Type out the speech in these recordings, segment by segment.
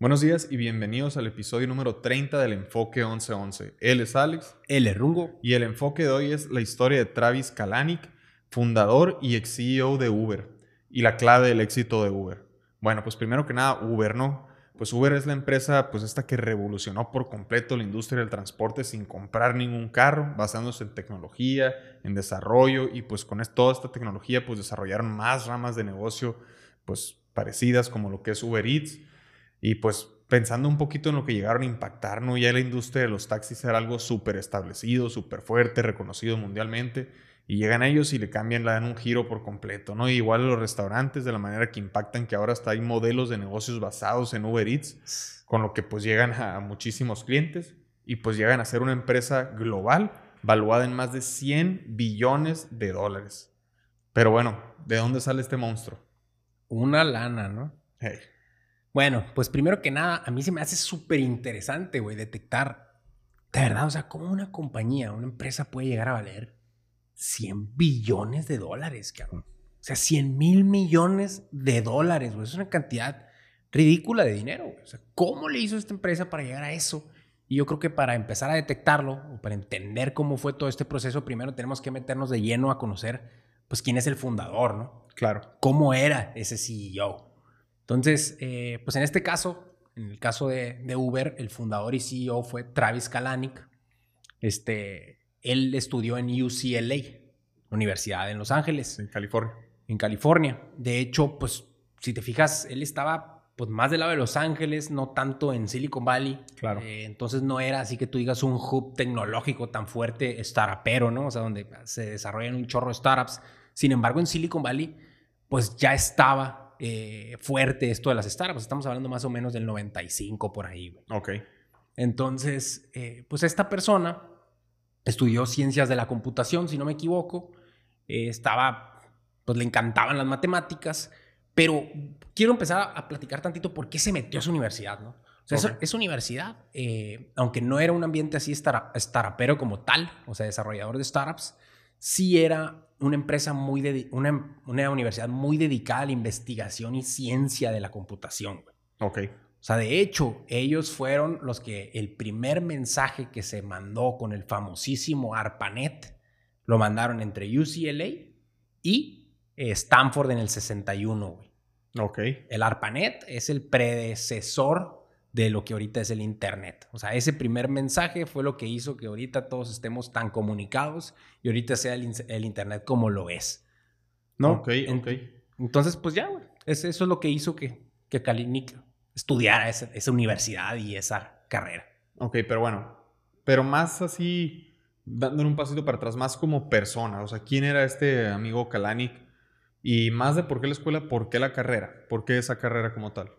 Buenos días y bienvenidos al episodio número 30 del Enfoque 1111. Él es Alex. Él es Rungo. Y el enfoque de hoy es la historia de Travis Kalanick, fundador y ex CEO de Uber, y la clave del éxito de Uber. Bueno, pues primero que nada, Uber, ¿no? Pues Uber es la empresa, pues esta que revolucionó por completo la industria del transporte sin comprar ningún carro, basándose en tecnología, en desarrollo, y pues con toda esta tecnología, pues desarrollaron más ramas de negocio, pues parecidas como lo que es Uber Eats y pues pensando un poquito en lo que llegaron a impactar, ¿no? Ya la industria de los taxis era algo súper establecido, súper fuerte, reconocido mundialmente. Y llegan ellos y le cambian, le dan un giro por completo, ¿no? igual los restaurantes, de la manera que impactan, que ahora hasta hay modelos de negocios basados en Uber Eats, con lo que pues llegan a muchísimos clientes y pues llegan a ser una empresa global valuada en más de 100 billones de dólares. Pero bueno, ¿de dónde sale este monstruo? Una lana, ¿no? Hey. Bueno, pues primero que nada, a mí se me hace súper interesante, güey, detectar, de verdad, o sea, cómo una compañía, una empresa puede llegar a valer 100 billones de dólares, cabrón. O sea, 100 mil millones de dólares, güey. Es una cantidad ridícula de dinero, güey. O sea, ¿cómo le hizo esta empresa para llegar a eso? Y yo creo que para empezar a detectarlo, o para entender cómo fue todo este proceso, primero tenemos que meternos de lleno a conocer, pues, quién es el fundador, ¿no? Claro. ¿Cómo era ese CEO? Entonces, eh, pues en este caso, en el caso de, Uber, el fundador y CEO fue Travis Kalanick. Este, él estudió en UCLA, Universidad en Los Ángeles. En California. En California. De hecho, pues si te fijas, él estaba pues más del lado de Los Ángeles, no tanto en Silicon Valley. Claro. Eh, entonces no era así que tú digas un hub tecnológico tan fuerte, startupero, ¿no? O sea, donde se desarrollan un chorro de startups. Sin embargo, en Silicon Valley, pues ya estaba eh, fuerte esto de las startups. Estamos hablando más o menos del 95 por ahí. Ok. Entonces, eh, pues esta persona estudió ciencias de la computación, si no me equivoco. Eh, estaba, pues le encantaban las matemáticas, pero quiero empezar a platicar tantito por qué se metió a su universidad, ¿no? O sea, esa, universidad, aunque no era un ambiente así startupero como tal, o sea, desarrollador de startups, sí era una empresa muy, una, una, universidad muy dedicada a la investigación y ciencia de la computación. Ok. O sea, de hecho, ellos fueron los que el primer mensaje que se mandó con el famosísimo ARPANET lo mandaron entre UCLA y eh, Stanford en el 61, güey. Ok. El ARPANET es el predecesor de lo que ahorita es el Internet. O sea, ese primer mensaje fue lo que hizo que ahorita todos estemos tan comunicados y ahorita sea el, Internet como lo es. ¿No? Ok, ok. Entonces, pues ya, güey. Eso es lo que hizo que, que Kalinick estudiara esa, esa universidad y esa carrera. Ok, pero bueno. Pero más así, dándole un pasito para atrás, más como persona. O sea, ¿quién era este amigo Kalanick? Y más de por qué la escuela, por qué la carrera, por qué esa carrera como tal.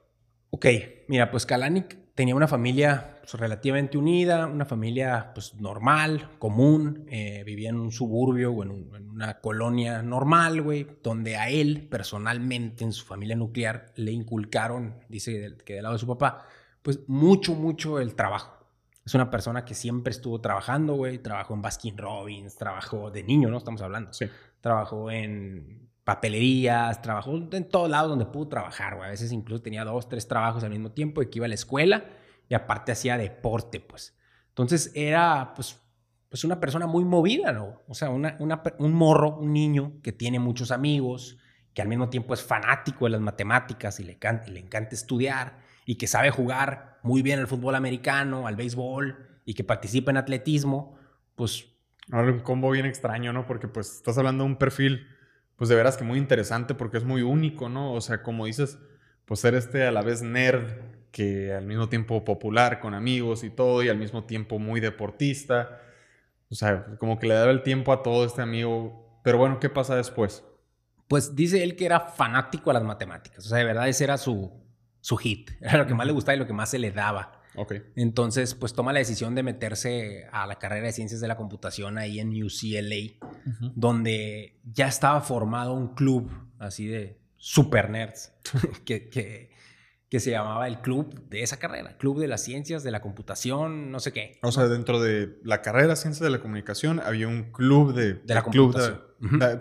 Ok, mira, pues Kalanick tenía una familia pues, relativamente unida, una familia pues normal, común, eh, vivía en un suburbio o en, una colonia normal, güey, donde a él personalmente, en su familia nuclear, le inculcaron, dice que del lado de su papá, pues mucho, mucho el trabajo. Es una persona que siempre estuvo trabajando, güey, trabajó en Baskin Robbins, trabajó de niño, ¿no? Estamos hablando. Sí. Trabajó en papelerías, trabajó en todos lados donde pudo trabajar, güey. A veces incluso tenía dos, tres trabajos al mismo tiempo y que iba a la escuela y aparte hacía deporte, pues. Entonces era, pues, pues una persona muy movida, ¿no? O sea, una, un morro, un niño que tiene muchos amigos, que al mismo tiempo es fanático de las matemáticas y le, le encanta estudiar y que sabe jugar muy bien al fútbol americano, al béisbol y que participa en atletismo, pues... Ahora un combo bien extraño, ¿no? Porque pues estás hablando de un perfil pues de veras que muy interesante porque es muy único, ¿no? O sea, como dices, pues ser este a la vez nerd, que al mismo tiempo popular con amigos y todo, y al mismo tiempo muy deportista. O sea, como que le daba el tiempo a todo este amigo. Pero bueno, ¿qué pasa después? Pues dice él que era fanático a las matemáticas. O sea, de verdad ese era su, su hit. Era lo que más le gustaba y lo que más se le daba. Entonces, pues toma la decisión de meterse a la carrera de ciencias de la computación ahí en UCLA, donde ya estaba formado un club así de super nerds, que, que, se llamaba el club de esa carrera, Club de las Ciencias de la Computación, no sé qué. O sea, dentro de la carrera de Ciencias de la Comunicación había un club de, de la computación.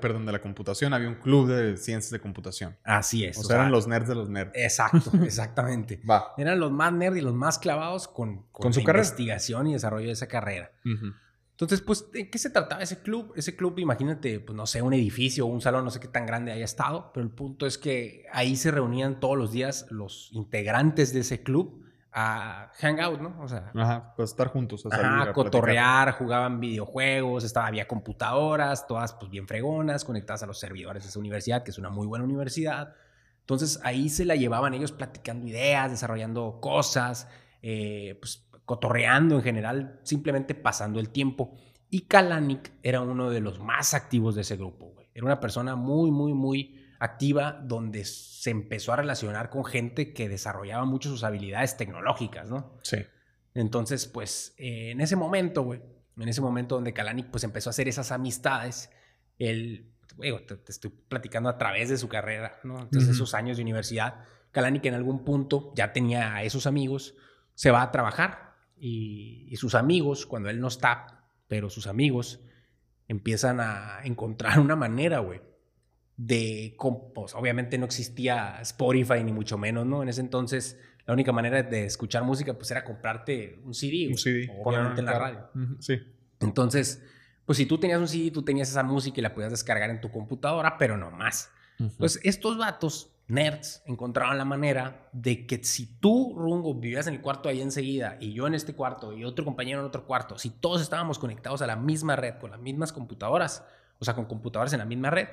Perdón, de la computación, había un club de ciencias de computación. Así es. O, sea, eran los nerds de los nerds. Exacto, exactamente. Va. Eran los más nerds y los más clavados con, con, su investigación y desarrollo de esa carrera. Entonces, pues, ¿de qué se trataba ese club? Ese club, imagínate, pues, no sé, un edificio o un salón, no sé qué tan grande haya estado, pero el punto es que ahí se reunían todos los días los integrantes de ese club a hangout, ¿no? O sea, ajá, pues estar juntos, a salir, cotorrear, jugaban videojuegos, estaba, había computadoras, todas pues bien fregonas, conectadas a los servidores de esa universidad, que es una muy buena universidad. Entonces ahí se la llevaban ellos platicando ideas, desarrollando cosas, eh, pues cotorreando en general, simplemente pasando el tiempo. Y Kalanick era uno de los más activos de ese grupo, güey. Era una persona muy, muy, muy activa donde se empezó a relacionar con gente que desarrollaba mucho sus habilidades tecnológicas, ¿no? Sí. Entonces, pues, eh, en ese momento, güey, en ese momento donde Kalanick, pues, empezó a hacer esas amistades, él, güey, te, estoy platicando a través de su carrera, ¿no? Entonces, esos años de universidad, Kalanick en algún punto ya tenía a esos amigos, se va a trabajar y, y sus amigos, cuando él no está, pero sus amigos empiezan a encontrar una manera, güey, de, pues, obviamente no existía Spotify ni mucho menos, ¿no? En ese entonces la única manera de escuchar música pues era comprarte un CD. Un CD. Obviamente en la radio. Sí. Entonces, pues si tú tenías un CD, tú tenías esa música y la podías descargar en tu computadora, pero no más. Entonces, estos vatos, nerds, encontraron la manera de que si tú, Rungo, vivías en el cuarto ahí enseguida y yo en este cuarto y otro compañero en otro cuarto, si todos estábamos conectados a la misma red con las mismas computadoras, o sea, con computadoras en la misma red,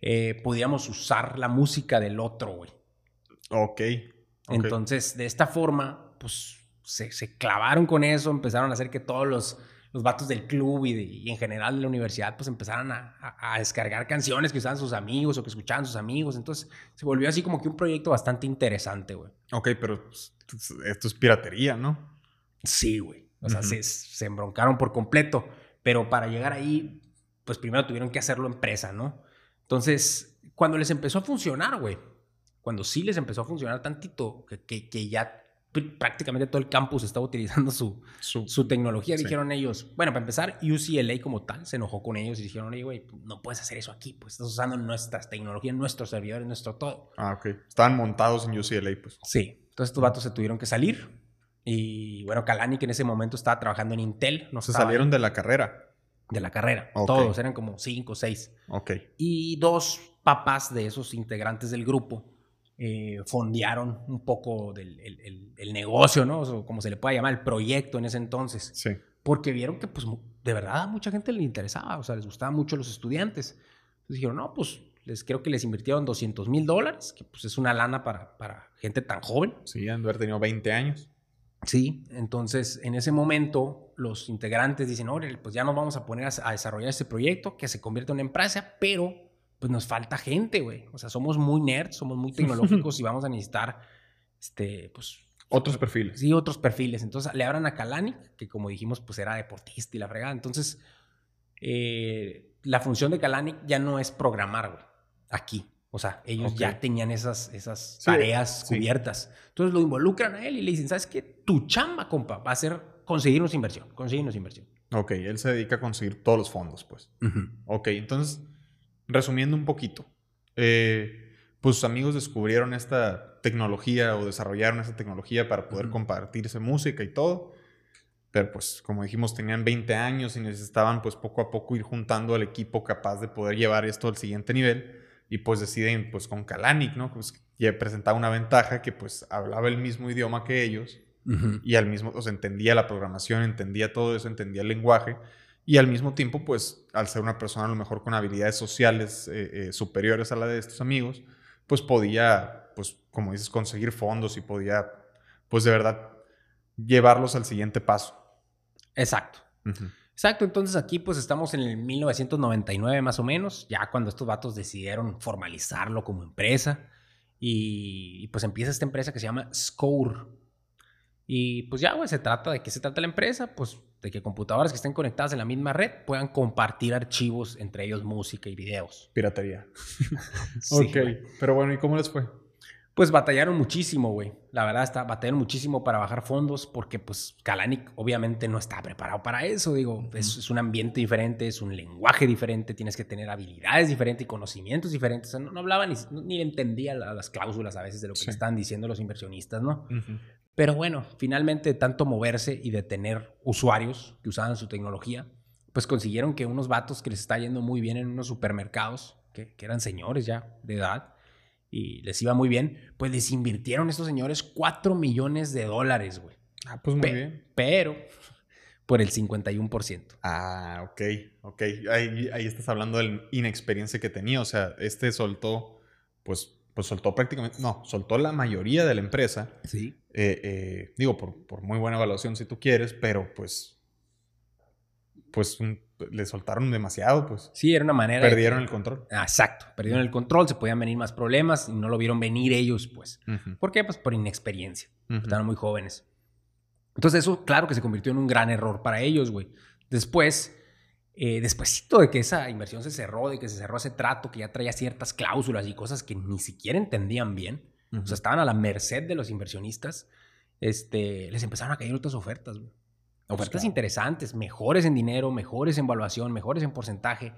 eh, podíamos usar la música del otro, güey. ok. Entonces, de esta forma, pues se, clavaron con eso, empezaron a hacer que todos los, los vatos del club y, en general de la universidad, pues empezaron a, descargar canciones que usaban sus amigos o que escuchaban sus amigos. Entonces, se volvió así como que un proyecto bastante interesante, güey. Ok, pero pues, esto es piratería, ¿no? Sí, güey. O sea, se, se embroncaron por completo. Pero para llegar ahí, pues primero tuvieron que hacerlo empresa, ¿no? Entonces, cuando les empezó a funcionar, güey, cuando sí les empezó a funcionar tantito, que, que, ya prácticamente todo el campus estaba utilizando su, su, tecnología, dijeron ellos, bueno, para empezar, UCLA como tal se enojó con ellos y dijeron, oye, güey, no puedes hacer eso aquí, pues estás usando nuestras tecnologías, nuestros servidores, nuestro todo. Ah, ok. Estaban montados en UCLA, pues. Sí. Entonces estos vatos se tuvieron que salir y, bueno, Kalani, que en ese momento estaba trabajando en Intel. No se salieron de la carrera de la carrera. Todos, eran como cinco o seis. Y dos papás de esos integrantes del grupo eh, fondearon un poco del el, negocio, ¿no? O como se le puede llamar, el proyecto en ese entonces. Sí. Porque vieron que, pues, de verdad a mucha gente le interesaba, o sea, les gustaba mucho a los estudiantes. Entonces dijeron, no, pues, les creo que les invirtieron 200 mil dólares, que pues es una lana para, para gente tan joven. Sí, han de haber tenido 20 años. Sí, entonces en ese momento los integrantes dicen, oye, pues ya nos vamos a poner a, desarrollar este proyecto que se convierte en una empresa, pero pues nos falta gente, güey. O sea, somos muy nerds, somos muy tecnológicos y vamos a necesitar, este, pues... Otros perfiles. Sí, otros perfiles. Entonces le abran a Kalani, que como dijimos, pues era deportista y la fregada. Entonces, eh, la función de Kalani ya no es programar, güey, aquí. O sea, ellos ya tenían esas, esas tareas cubiertas. Entonces lo involucran a él y le dicen, ¿sabes qué? Tu chamba, compa, va a ser conseguirnos inversión, conseguirnos inversión. Ok, él se dedica a conseguir todos los fondos, pues. Ok, entonces, resumiendo un poquito, eh, pues sus amigos descubrieron esta tecnología o desarrollaron esta tecnología para poder compartirse música y todo. Pero pues, como dijimos, tenían 20 años y necesitaban pues poco a poco ir juntando al equipo capaz de poder llevar esto al siguiente nivel y pues deciden pues con Kalanick, ¿no? Pues ya presentaba una ventaja que pues hablaba el mismo idioma que ellos y al mismo, o sea, entendía la programación, entendía todo eso, entendía el lenguaje y al mismo tiempo pues al ser una persona a lo mejor con habilidades sociales eh, eh, superiores a la de estos amigos, pues podía, pues como dices, conseguir fondos y podía pues de verdad llevarlos al siguiente paso. Exacto. Exacto, entonces aquí pues estamos en el 1999 más o menos, ya cuando estos vatos decidieron formalizarlo como empresa y, pues empieza esta empresa que se llama Score. Y pues ya, güey, se trata de qué se trata la empresa, pues de que computadoras que estén conectadas en la misma red puedan compartir archivos, entre ellos música y videos. Piratería. ok, pero bueno, ¿y cómo les fue? Pues batallaron muchísimo, güey. La verdad, está, batallaron muchísimo para bajar fondos porque, pues, Kalanick obviamente no está preparado para eso. Digo, es, es, un ambiente diferente, es un lenguaje diferente, tienes que tener habilidades diferentes y conocimientos diferentes. O sea, no, no, hablaba ni, ni entendía las cláusulas a veces de lo que sí. estaban diciendo los inversionistas, ¿no? Uh -huh. Pero bueno, finalmente, tanto moverse y de tener usuarios que usaban su tecnología, pues consiguieron que unos vatos que les está yendo muy bien en unos supermercados, que, que eran señores ya de edad, y les iba muy bien, pues les invirtieron estos señores 4 millones de dólares, güey. Ah, pues muy Pe bien. Pero por el 51%. Ah, ok, ok. Ahí, ahí estás hablando de la inexperiencia que tenía. O sea, este soltó, pues, pues soltó prácticamente, no, soltó la mayoría de la empresa. Sí. Eh, eh, digo, por, por, muy buena evaluación si tú quieres, pero pues, pues un, le soltaron demasiado, pues. Sí, era una manera. Perdieron que, el control. Ah, exacto, perdieron el control, se podían venir más problemas y no lo vieron venir ellos, pues. Uh -huh. ¿Por qué? Pues por inexperiencia. Uh -huh. Estaban muy jóvenes. Entonces eso, claro que se convirtió en un gran error para ellos, güey. Después, eh, despuésito de que esa inversión se cerró, de que se cerró ese trato, que ya traía ciertas cláusulas y cosas que ni siquiera entendían bien, uh -huh. o sea, estaban a la merced de los inversionistas, este, les empezaron a caer otras ofertas, güey. Ofertas interesantes, mejores en dinero, mejores en valuación, mejores en porcentaje,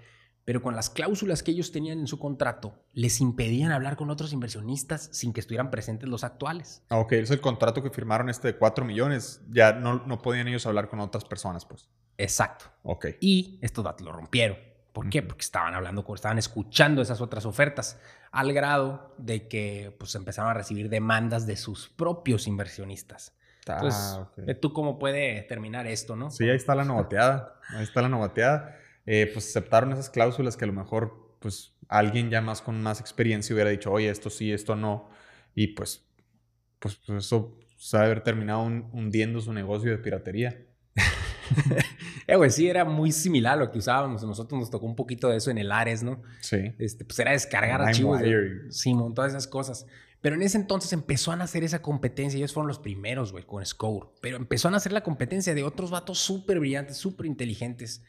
pero con las cláusulas que ellos tenían en su contrato, les impedían hablar con otros inversionistas sin que estuvieran presentes los actuales. Ah, ok, es el contrato que firmaron este de 4 millones. Ya no, no podían ellos hablar con otras personas, pues. Exacto. Ok. Y estos datos lo rompieron. ¿Por qué? Porque estaban hablando, estaban escuchando esas otras ofertas, al grado de que pues, empezaron a recibir demandas de sus propios inversionistas. Entonces, okay. ¿tú cómo puede terminar esto, no? Sí, ahí está la novateada. ahí está la novateada. Eh, pues aceptaron esas cláusulas que a lo mejor, pues, alguien ya más con más experiencia hubiera dicho, oye, esto sí, esto no. Y pues, pues, pues eso ha haber terminado un, hundiendo su negocio de piratería. eh, güey, sí, era muy similar a lo que usábamos. Nosotros nos tocó un poquito de eso en el Ares, ¿no? Sí. Este, pues era descargar archivos. De, sí, todas esas cosas. Pero en ese entonces empezó a nacer esa competencia. Ellos fueron los primeros, güey, con Score. Pero empezó a nacer la competencia de otros vatos súper brillantes, súper inteligentes.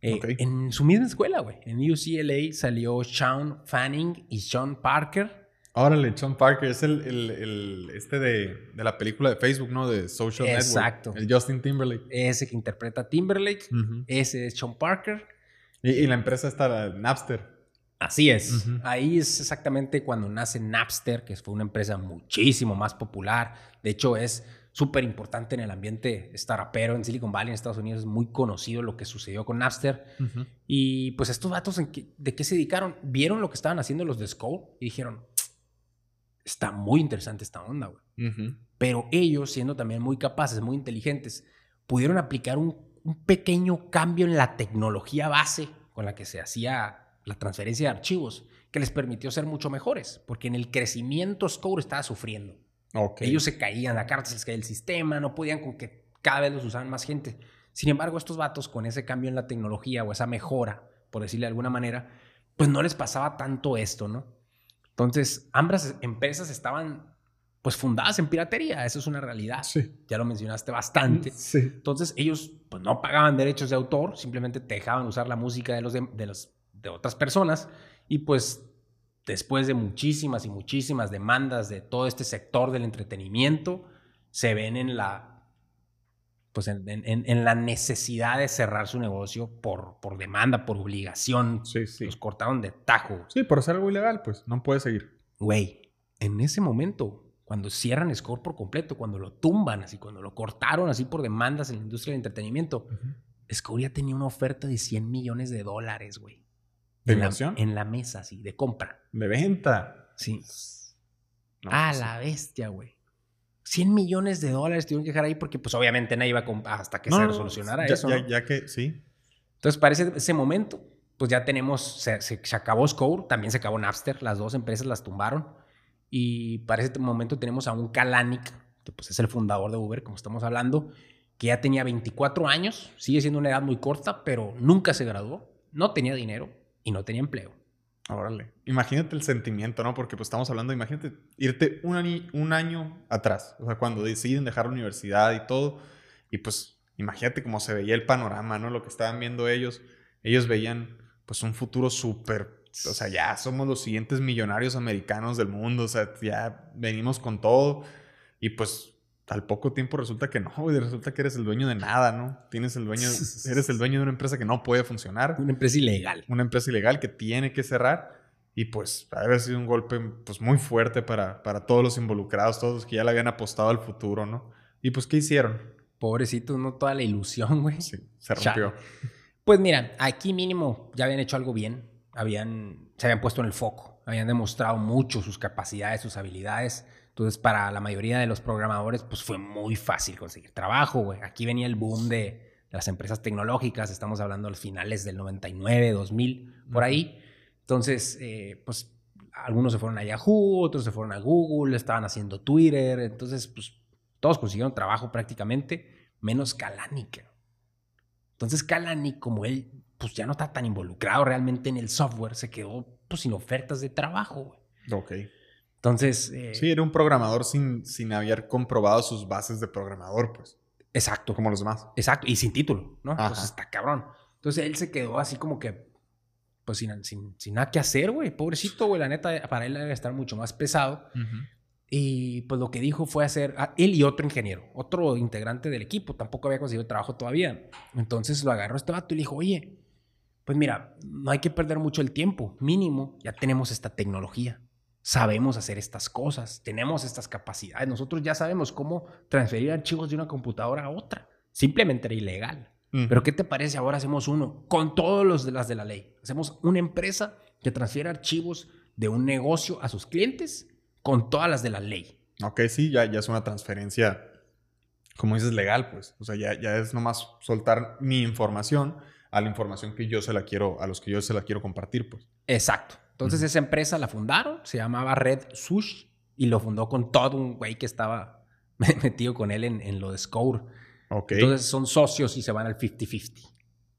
Eh, okay. En su misma escuela, güey. En UCLA salió Sean Fanning y Sean Parker. Órale, Sean Parker es el, el, el este de, de, la película de Facebook, ¿no? De Social Exacto. Network. El Justin Timberlake. Ese que interpreta a Timberlake. Uh -huh. Ese es Sean Parker. Y, y la empresa está Napster. Así es. Uh -huh. Ahí es exactamente cuando nace Napster, que fue una empresa muchísimo más popular. De hecho, es súper importante en el ambiente startupero en Silicon Valley, en Estados Unidos. Es muy conocido lo que sucedió con Napster. Uh -huh. Y pues estos datos, ¿de qué se dedicaron? Vieron lo que estaban haciendo los de Score y dijeron, está muy interesante esta onda, güey. Uh -huh. Pero ellos, siendo también muy capaces, muy inteligentes, pudieron aplicar un, un pequeño cambio en la tecnología base con la que se hacía la transferencia de archivos, que les permitió ser mucho mejores, porque en el crecimiento Score estaba sufriendo. Okay. Ellos se caían, la carta se les caía el sistema, no podían con que cada vez los usaban más gente. Sin embargo, estos vatos con ese cambio en la tecnología o esa mejora, por decirle de alguna manera, pues no les pasaba tanto esto, ¿no? Entonces, ambas empresas estaban pues fundadas en piratería, eso es una realidad. Sí. Ya lo mencionaste bastante. Sí. Entonces, ellos pues no pagaban derechos de autor, simplemente te dejaban usar la música de los, de, de los de otras personas y pues después de muchísimas y muchísimas demandas de todo este sector del entretenimiento, se ven en la pues en, en, en la necesidad de cerrar su negocio por, por demanda, por obligación. Sí, sí. Los cortaron de tajo. Sí, por hacer algo ilegal, pues no puede seguir. Güey, en ese momento, cuando cierran Score por completo, cuando lo tumban, así, cuando lo cortaron así por demandas en la industria del entretenimiento, uh -huh. Score ya tenía una oferta de 100 millones de dólares, güey. ¿De en inversión? La, en la mesa, sí, de compra. ¿De venta? Sí. No, a pues, la bestia, güey. 100 millones de dólares tuvieron que dejar ahí porque, pues, obviamente nadie iba a comprar hasta que no, se resolucionara ya, eso. Ya, ¿no? ya, que, sí. Entonces, para ese, ese momento, pues ya tenemos, se, se, se, acabó Score, también se acabó Napster, las dos empresas las tumbaron. Y para ese momento tenemos a un Kalanick, que pues es el fundador de Uber, como estamos hablando, que ya tenía 24 años, sigue siendo una edad muy corta, pero nunca se graduó, no tenía dinero, y no tenía empleo. Órale. Imagínate el sentimiento, ¿no? Porque pues estamos hablando, imagínate irte un año, un año atrás, o sea, cuando deciden dejar la universidad y todo, y pues imagínate cómo se veía el panorama, ¿no? Lo que estaban viendo ellos, ellos veían pues un futuro súper o sea, ya somos los siguientes millonarios americanos del mundo, o sea, ya venimos con todo y pues al poco tiempo resulta que no, y resulta que eres el dueño de nada, ¿no? Tienes el dueño, eres el dueño de una empresa que no puede funcionar. Una empresa ilegal. Una empresa ilegal que tiene que cerrar y pues ha sido un golpe pues muy fuerte para, para todos los involucrados, todos los que ya le habían apostado al futuro, ¿no? Y pues, ¿qué hicieron? Pobrecitos, no toda la ilusión, güey. Sí, se rompió. Pues mira, aquí mínimo ya habían hecho algo bien, habían, se habían puesto en el foco, habían demostrado mucho sus capacidades, sus habilidades. Entonces, para la mayoría de los programadores, pues fue muy fácil conseguir trabajo, güey. Aquí venía el boom de, las empresas tecnológicas, estamos hablando a los finales del 99, 2000, por ahí. Entonces, eh, pues algunos se fueron a Yahoo, otros se fueron a Google, estaban haciendo Twitter, entonces, pues todos consiguieron trabajo prácticamente, menos Kalanick. Entonces, Kalanick, como él, pues ya no está tan involucrado realmente en el software, se quedó pues sin ofertas de trabajo, güey. Ok. Entonces. Eh, sí, era un programador sin, sin haber comprobado sus bases de programador, pues. Exacto. Como los demás. Exacto. Y sin título, ¿no? Entonces está cabrón. Entonces él se quedó así como que. Pues sin, sin, sin nada que hacer, güey. Pobrecito, güey. La neta, para él debe estar mucho más pesado. Y pues lo que dijo fue hacer. Ah, él y otro ingeniero, otro integrante del equipo, tampoco había conseguido trabajo todavía. Entonces lo agarró este vato y le dijo, oye, pues mira, no hay que perder mucho el tiempo. Mínimo, ya tenemos esta tecnología sabemos hacer estas cosas, tenemos estas capacidades, nosotros ya sabemos cómo transferir archivos de una computadora a otra. Simplemente era ilegal. Pero ¿qué te parece ahora hacemos uno con todos los de las de la ley? Hacemos una empresa que transfiere archivos de un negocio a sus clientes con todas las de la ley. Ok, sí, ya, ya es una transferencia, como dices, legal, pues. O sea, ya, ya es nomás soltar mi información a la información que yo se la quiero, a los que yo se la quiero compartir, pues. Exacto. Entonces esa empresa la fundaron, se llamaba Red Sush y lo fundó con todo un güey que estaba metido con él en, lo de Score. Entonces son socios y se van al 50-50.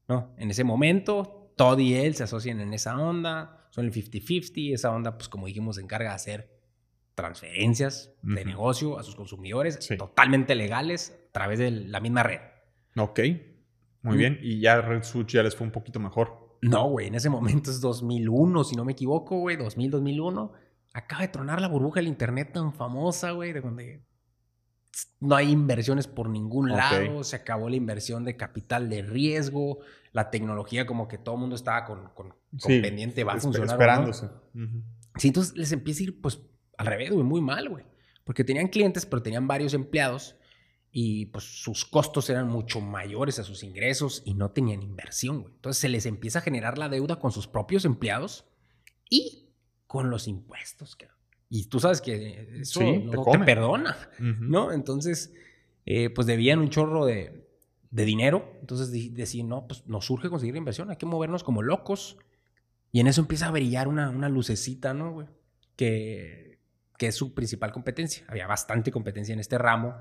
¿no? En ese momento, Todd y él se asocian en esa onda, son el 50-50, esa onda, pues como dijimos, se encarga de hacer transferencias de negocio a sus consumidores totalmente legales a través de la misma red. Ok, muy bien. Y ya Red Sush ya les fue un poquito mejor. No, güey, en ese momento es 2001, si no me equivoco, güey, 2000, 2001. Acaba de tronar la burbuja del internet tan famosa, güey, de donde no hay inversiones por ningún lado, se acabó la inversión de capital de riesgo, la tecnología como que todo el mundo estaba con, pendiente, va a funcionar. Esperándose. Sí, entonces les empieza a ir pues al revés, güey, muy mal, güey. Porque tenían clientes, pero tenían varios empleados y pues sus costos eran mucho mayores a sus ingresos y no tenían inversión, güey. Entonces se les empieza a generar la deuda con sus propios empleados y con los impuestos. Y tú sabes que eso no te, perdona, ¿no? Entonces, eh, pues debían un chorro de, dinero. Entonces decían, no, pues nos surge conseguir inversión, hay que movernos como locos. Y en eso empieza a brillar una, una lucecita, ¿no, güey? Que, que es su principal competencia. Había bastante competencia en este ramo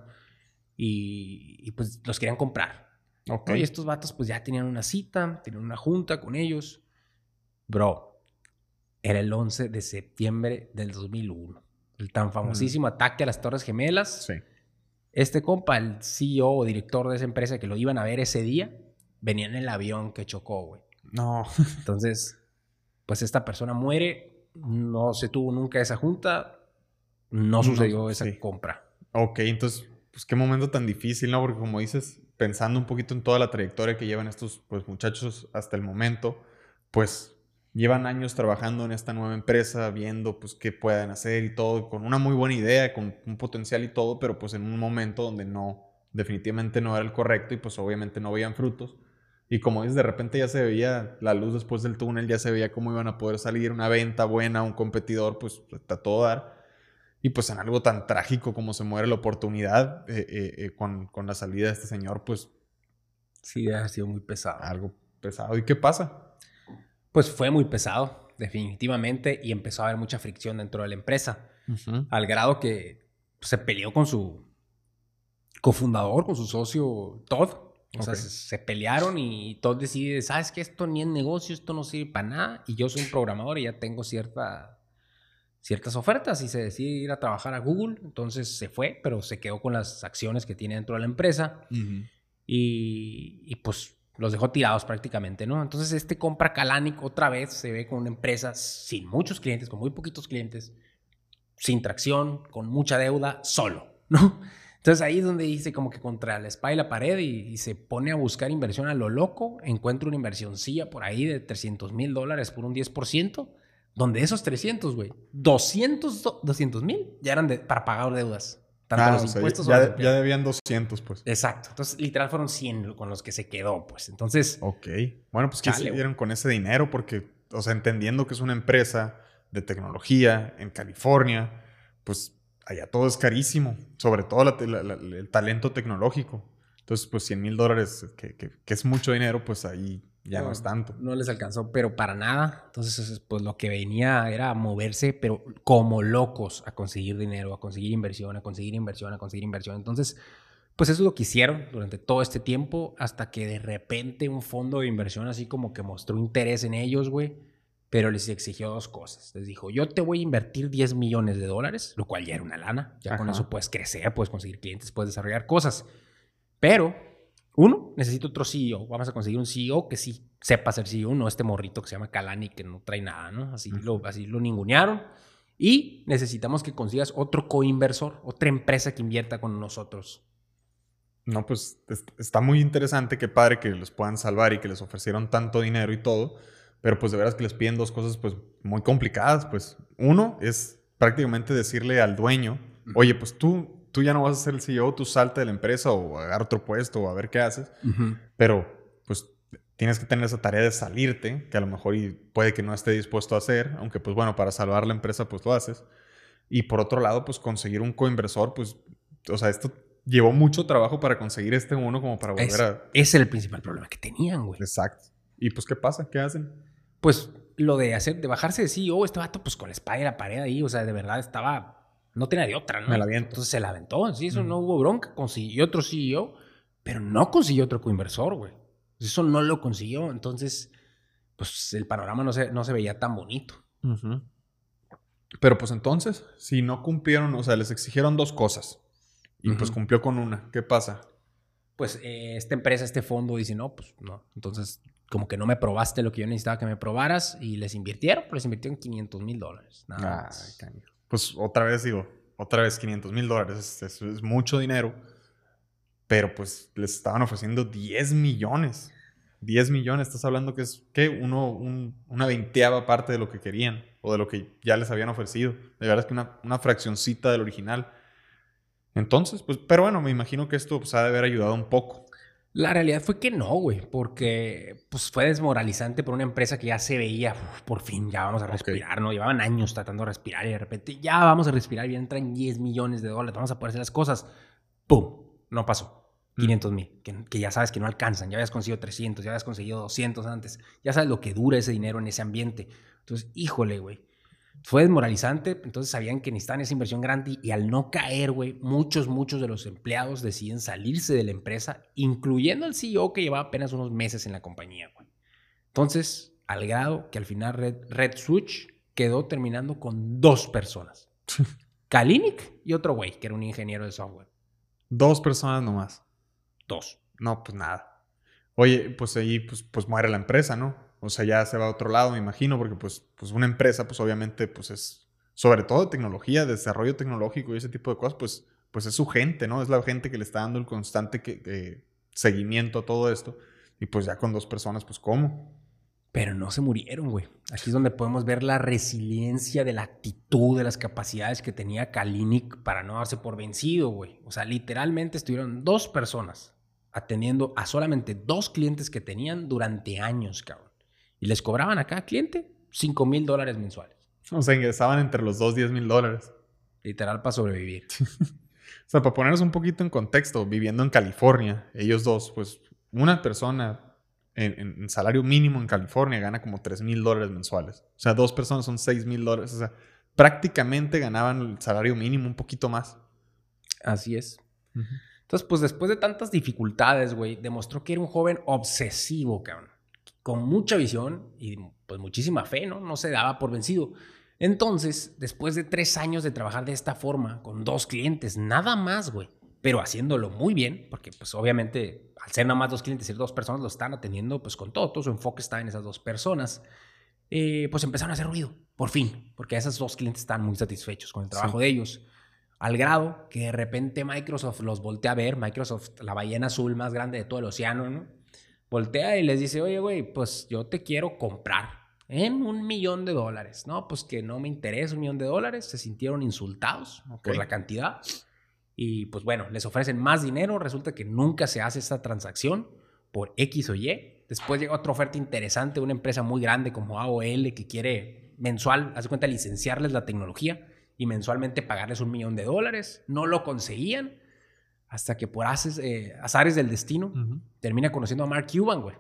y, pues los querían comprar. Y estos vatos pues ya tenían una cita, tenían una junta con ellos. Bro, era el 11 de septiembre del 2001. El tan famosísimo ataque a las Torres Gemelas. Sí. Este compa, el CEO o director de esa empresa que lo iban a ver ese día, venía en el avión que chocó, güey. No. Entonces, pues esta persona muere, no se tuvo nunca esa junta, no sucedió esa compra. Ok, entonces pues qué momento tan difícil, ¿no? Porque como dices, pensando un poquito en toda la trayectoria que llevan estos pues, muchachos hasta el momento, pues llevan años trabajando en esta nueva empresa, viendo pues qué pueden hacer y todo, con una muy buena idea, con un potencial y todo, pero pues en un momento donde no, definitivamente no era el correcto y pues obviamente no veían frutos. Y como dices, de repente ya se veía la luz después del túnel, ya se veía cómo iban a poder salir una venta buena, un competidor, pues a todo dar. Y pues en algo tan trágico como se muere la oportunidad eh, eh, eh, con, con, la salida de este señor, pues... Sí, ha sido muy pesado. Algo pesado. ¿Y qué pasa? Pues fue muy pesado, definitivamente, y empezó a haber mucha fricción dentro de la empresa, al grado que se peleó con su cofundador, con su socio Todd. O sea, se, pelearon y Todd decide, ¿sabes qué? Esto ni es negocio, esto no sirve para nada, y yo soy un programador y ya tengo cierta ciertas ofertas y se decide ir a trabajar a Google. Entonces se fue, pero se quedó con las acciones que tiene dentro de la empresa. y, pues los dejó tirados prácticamente, ¿no? Entonces este compra Kalanick otra vez se ve con una empresa sin muchos clientes, con muy poquitos clientes, sin tracción, con mucha deuda, solo, ¿no? Entonces ahí es donde dice como que contra la espalda y la pared y, se pone a buscar inversión a lo loco, encuentra una inversioncilla por ahí de 300 mil dólares por un 10%, donde esos 300, güey, 200 mil ya eran de, para pagar deudas. Tanto ah, los impuestos ya, ya, debían 200, pues. Exacto. Entonces, literal fueron 100 con los que se quedó, pues. Entonces. Ok. Bueno, pues, ¿qué hicieron con ese dinero? Porque, o sea, entendiendo que es una empresa de tecnología en California, pues allá todo es carísimo, sobre todo el talento tecnológico. Entonces, pues 100 mil dólares, que, es mucho dinero, pues ahí ya no, es tanto. No les alcanzó, pero para nada. Entonces, pues lo que venía era moverse, pero como locos a conseguir dinero, a conseguir inversión, a conseguir inversión, a conseguir inversión. Entonces, pues eso es lo que hicieron durante todo este tiempo, hasta que de repente un fondo de inversión así como que mostró interés en ellos, güey pero les exigió dos cosas. Les dijo, yo te voy a invertir 10 millones de dólares, lo cual ya era una lana. Ya con eso puedes crecer, puedes conseguir clientes, puedes desarrollar cosas. Pero, uno, necesito otro CEO. Vamos a conseguir un CEO que sí sepa ser CEO, no este morrito que se llama Kalani que no trae nada, ¿no? Así, lo, así lo ningunearon. Y necesitamos que consigas otro coinversor, otra empresa que invierta con nosotros. No, pues está muy interesante, qué padre que los puedan salvar y que les ofrecieron tanto dinero y todo. Pero pues de veras que les piden dos cosas pues muy complicadas. Pues uno es prácticamente decirle al dueño, oye, pues tú, tú ya no vas a ser el CEO, tú salta de la empresa o agarra otro puesto o a ver qué haces. Pero pues tienes que tener esa tarea de salirte, que a lo mejor y puede que no esté dispuesto a hacer, aunque pues bueno, para salvar la empresa pues lo haces. Y por otro lado, pues conseguir un coinversor, pues, o sea, esto llevó mucho trabajo para conseguir este uno como para volver a... Ese es el principal problema que tenían, güey. Exacto. ¿Y pues qué pasa? ¿Qué hacen? pues lo de hacer, de bajarse de CEO, este vato, pues con la espalda y la pared ahí, o sea, de verdad estaba, no tenía de otra, ¿no? Me la aviento. Entonces se la aventó, sí, eso no hubo bronca, consiguió otro CEO, pero no consiguió otro coinversor, güey. Eso no lo consiguió, entonces, pues el panorama no se, no se veía tan bonito. Pero pues entonces, si no cumplieron, o sea, les exigieron dos cosas y pues cumplió con una, ¿qué pasa? Pues eh, esta empresa, este fondo dice, no, pues no, entonces como que no me probaste lo que yo necesitaba que me probaras y les invirtieron, pero les invirtieron 500 mil dólares. Pues otra vez digo, otra vez 500 mil dólares, es, es, mucho dinero, pero pues les estaban ofreciendo 10 millones. 10 millones, estás hablando que es, ¿qué? Uno, una veinteava parte de lo que querían o de lo que ya les habían ofrecido. De verdad es que una, una fraccioncita del original. Entonces, pues, pero bueno, me imagino que esto pues, ha de haber ayudado un poco. La realidad fue que no, güey, porque pues fue desmoralizante por una empresa que ya se veía, por fin, ya vamos a respirar, ¿no? Llevaban años tratando de respirar y de repente ya vamos a respirar y entran 10 millones de dólares, vamos a poder hacer las cosas. ¡Pum! No pasó. 500 mm. mil, que, que, ya sabes que no alcanzan, ya habías conseguido 300, ya habías conseguido 200 antes, ya sabes lo que dura ese dinero en ese ambiente. Entonces, híjole, güey fue desmoralizante, entonces sabían que necesitaban esa inversión grande y, al no caer, güey, muchos, muchos de los empleados deciden salirse de la empresa, incluyendo al CEO que llevaba apenas unos meses en la compañía, güey. Entonces, al grado que al final Red, Switch quedó terminando con dos personas. Kalinick y otro güey, que era un ingeniero de software. Dos personas nomás. Dos. No, pues nada. Oye, pues ahí pues, pues muere la empresa, ¿no? O sea, ya se va a otro lado, me imagino, porque pues, pues una empresa, pues obviamente, pues es, sobre todo de tecnología, desarrollo tecnológico y ese tipo de cosas, pues, pues es su gente, ¿no? Es la gente que le está dando el constante que, seguimiento a todo esto. Y pues ya con dos personas, pues ¿cómo? Pero no se murieron, güey. Aquí es donde podemos ver la resiliencia de la actitud, de las capacidades que tenía Kalinick para no darse por vencido, güey. O sea, literalmente estuvieron dos personas atendiendo a solamente dos clientes que tenían durante años, cabrón. Y les cobraban a cada cliente 5 mil dólares mensuales. O sea, ingresaban entre los dos 10 mil dólares. Literal para sobrevivir. o sea, para ponernos un poquito en contexto, viviendo en California, ellos dos, pues una persona en, salario mínimo en California gana como 3 mil dólares mensuales. O sea, dos personas son 6 mil dólares. O sea, prácticamente ganaban el salario mínimo un poquito más. Así es. Entonces, pues después de tantas dificultades, güey, demostró que era un joven obsesivo, cabrón con mucha visión y pues muchísima fe, ¿no? No se daba por vencido. Entonces, después de tres años de trabajar de esta forma, con dos clientes, nada más, güey, pero haciéndolo muy bien, porque pues obviamente al ser nada más dos clientes y dos personas lo están atendiendo pues con todo, todo su enfoque está en esas dos personas, eh, pues empezaron a hacer ruido, por fin, porque esos dos clientes están muy satisfechos con el trabajo de ellos. Al grado que de repente Microsoft los voltea a ver, Microsoft, la ballena azul más grande de todo el océano, ¿no? Voltea y les dice, oye, güey, pues yo te quiero comprar en un millón de dólares. No, pues que no me interesa un millón de dólares. Se sintieron insultados por la cantidad. Y pues bueno, les ofrecen más dinero. Resulta que nunca se hace esta transacción por X o Y. Después llega otra oferta interesante de una empresa muy grande como AOL que quiere mensual, hace cuenta, licenciarles la tecnología y mensualmente pagarles un millón de dólares. No lo conseguían hasta que por eh, azares del destino termina conociendo a Mark Cuban, güey.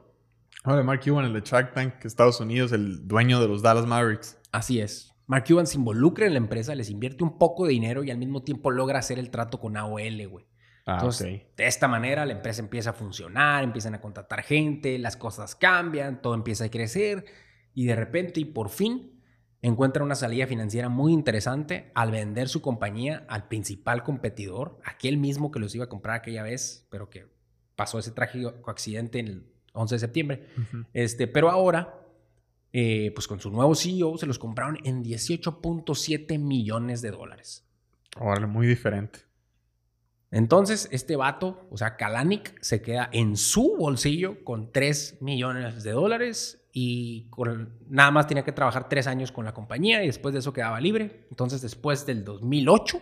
Ahora, Mark Cuban, el de Shark Tank, Estados Unidos, el dueño de los Dallas Mavericks. Así es. Mark Cuban se involucra en la empresa, les invierte un poco de dinero y al mismo tiempo logra hacer el trato con AOL, güey. Ah, Entonces, de esta manera la empresa empieza a funcionar, empiezan a contratar gente, las cosas cambian, todo empieza a crecer y de repente y por fin encuentra una salida financiera muy interesante al vender su compañía al principal competidor, aquel mismo que los iba a comprar aquella vez, pero que pasó ese trágico accidente en el 11 de septiembre. este, pero ahora eh, pues con su nuevo CEO se los compraron en 18.7 millones de dólares. Ahora, muy diferente. Entonces, este vato, o sea, Kalanick, se queda en su bolsillo con 3 millones de dólares y nada más tenía que trabajar 3 años con la compañía y después de eso quedaba libre. Entonces, después del 2008,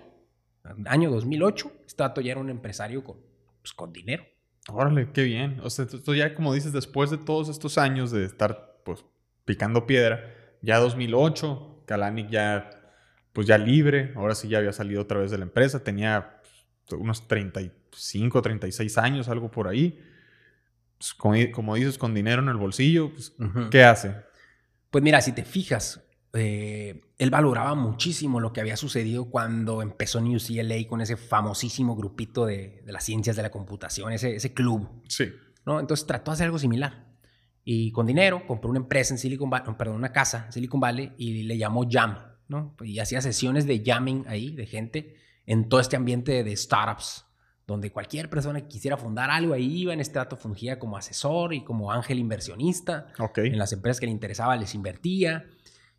año 2008, este vato ya era un empresario con, pues, con dinero. Órale, qué bien. O sea, esto ya como dices, después de todos estos años de estar, pues, picando piedra. Ya 2008, Kalanick ya, pues ya libre, ahora sí ya había salido otra vez de la empresa, tenía unos 35, 36 años, algo por ahí. Pues, como, dices, con dinero en el bolsillo, pues, ¿qué hace? Pues mira, si te fijas, eh, él valoraba muchísimo lo que había sucedido cuando empezó en UCLA con ese famosísimo grupito de, las ciencias de la computación, ese, ese club. Sí. ¿no? Entonces trató de hacer algo similar. Y con dinero compró una empresa en Silicon Valley, perdón, una casa en Silicon Valley y le llamó Jam, ¿no? Y hacía sesiones de jamming ahí, de gente, en todo este ambiente de startups, donde cualquier persona que quisiera fundar algo ahí iba en este dato, fungía como asesor y como ángel inversionista. En las empresas que le interesaba les invertía.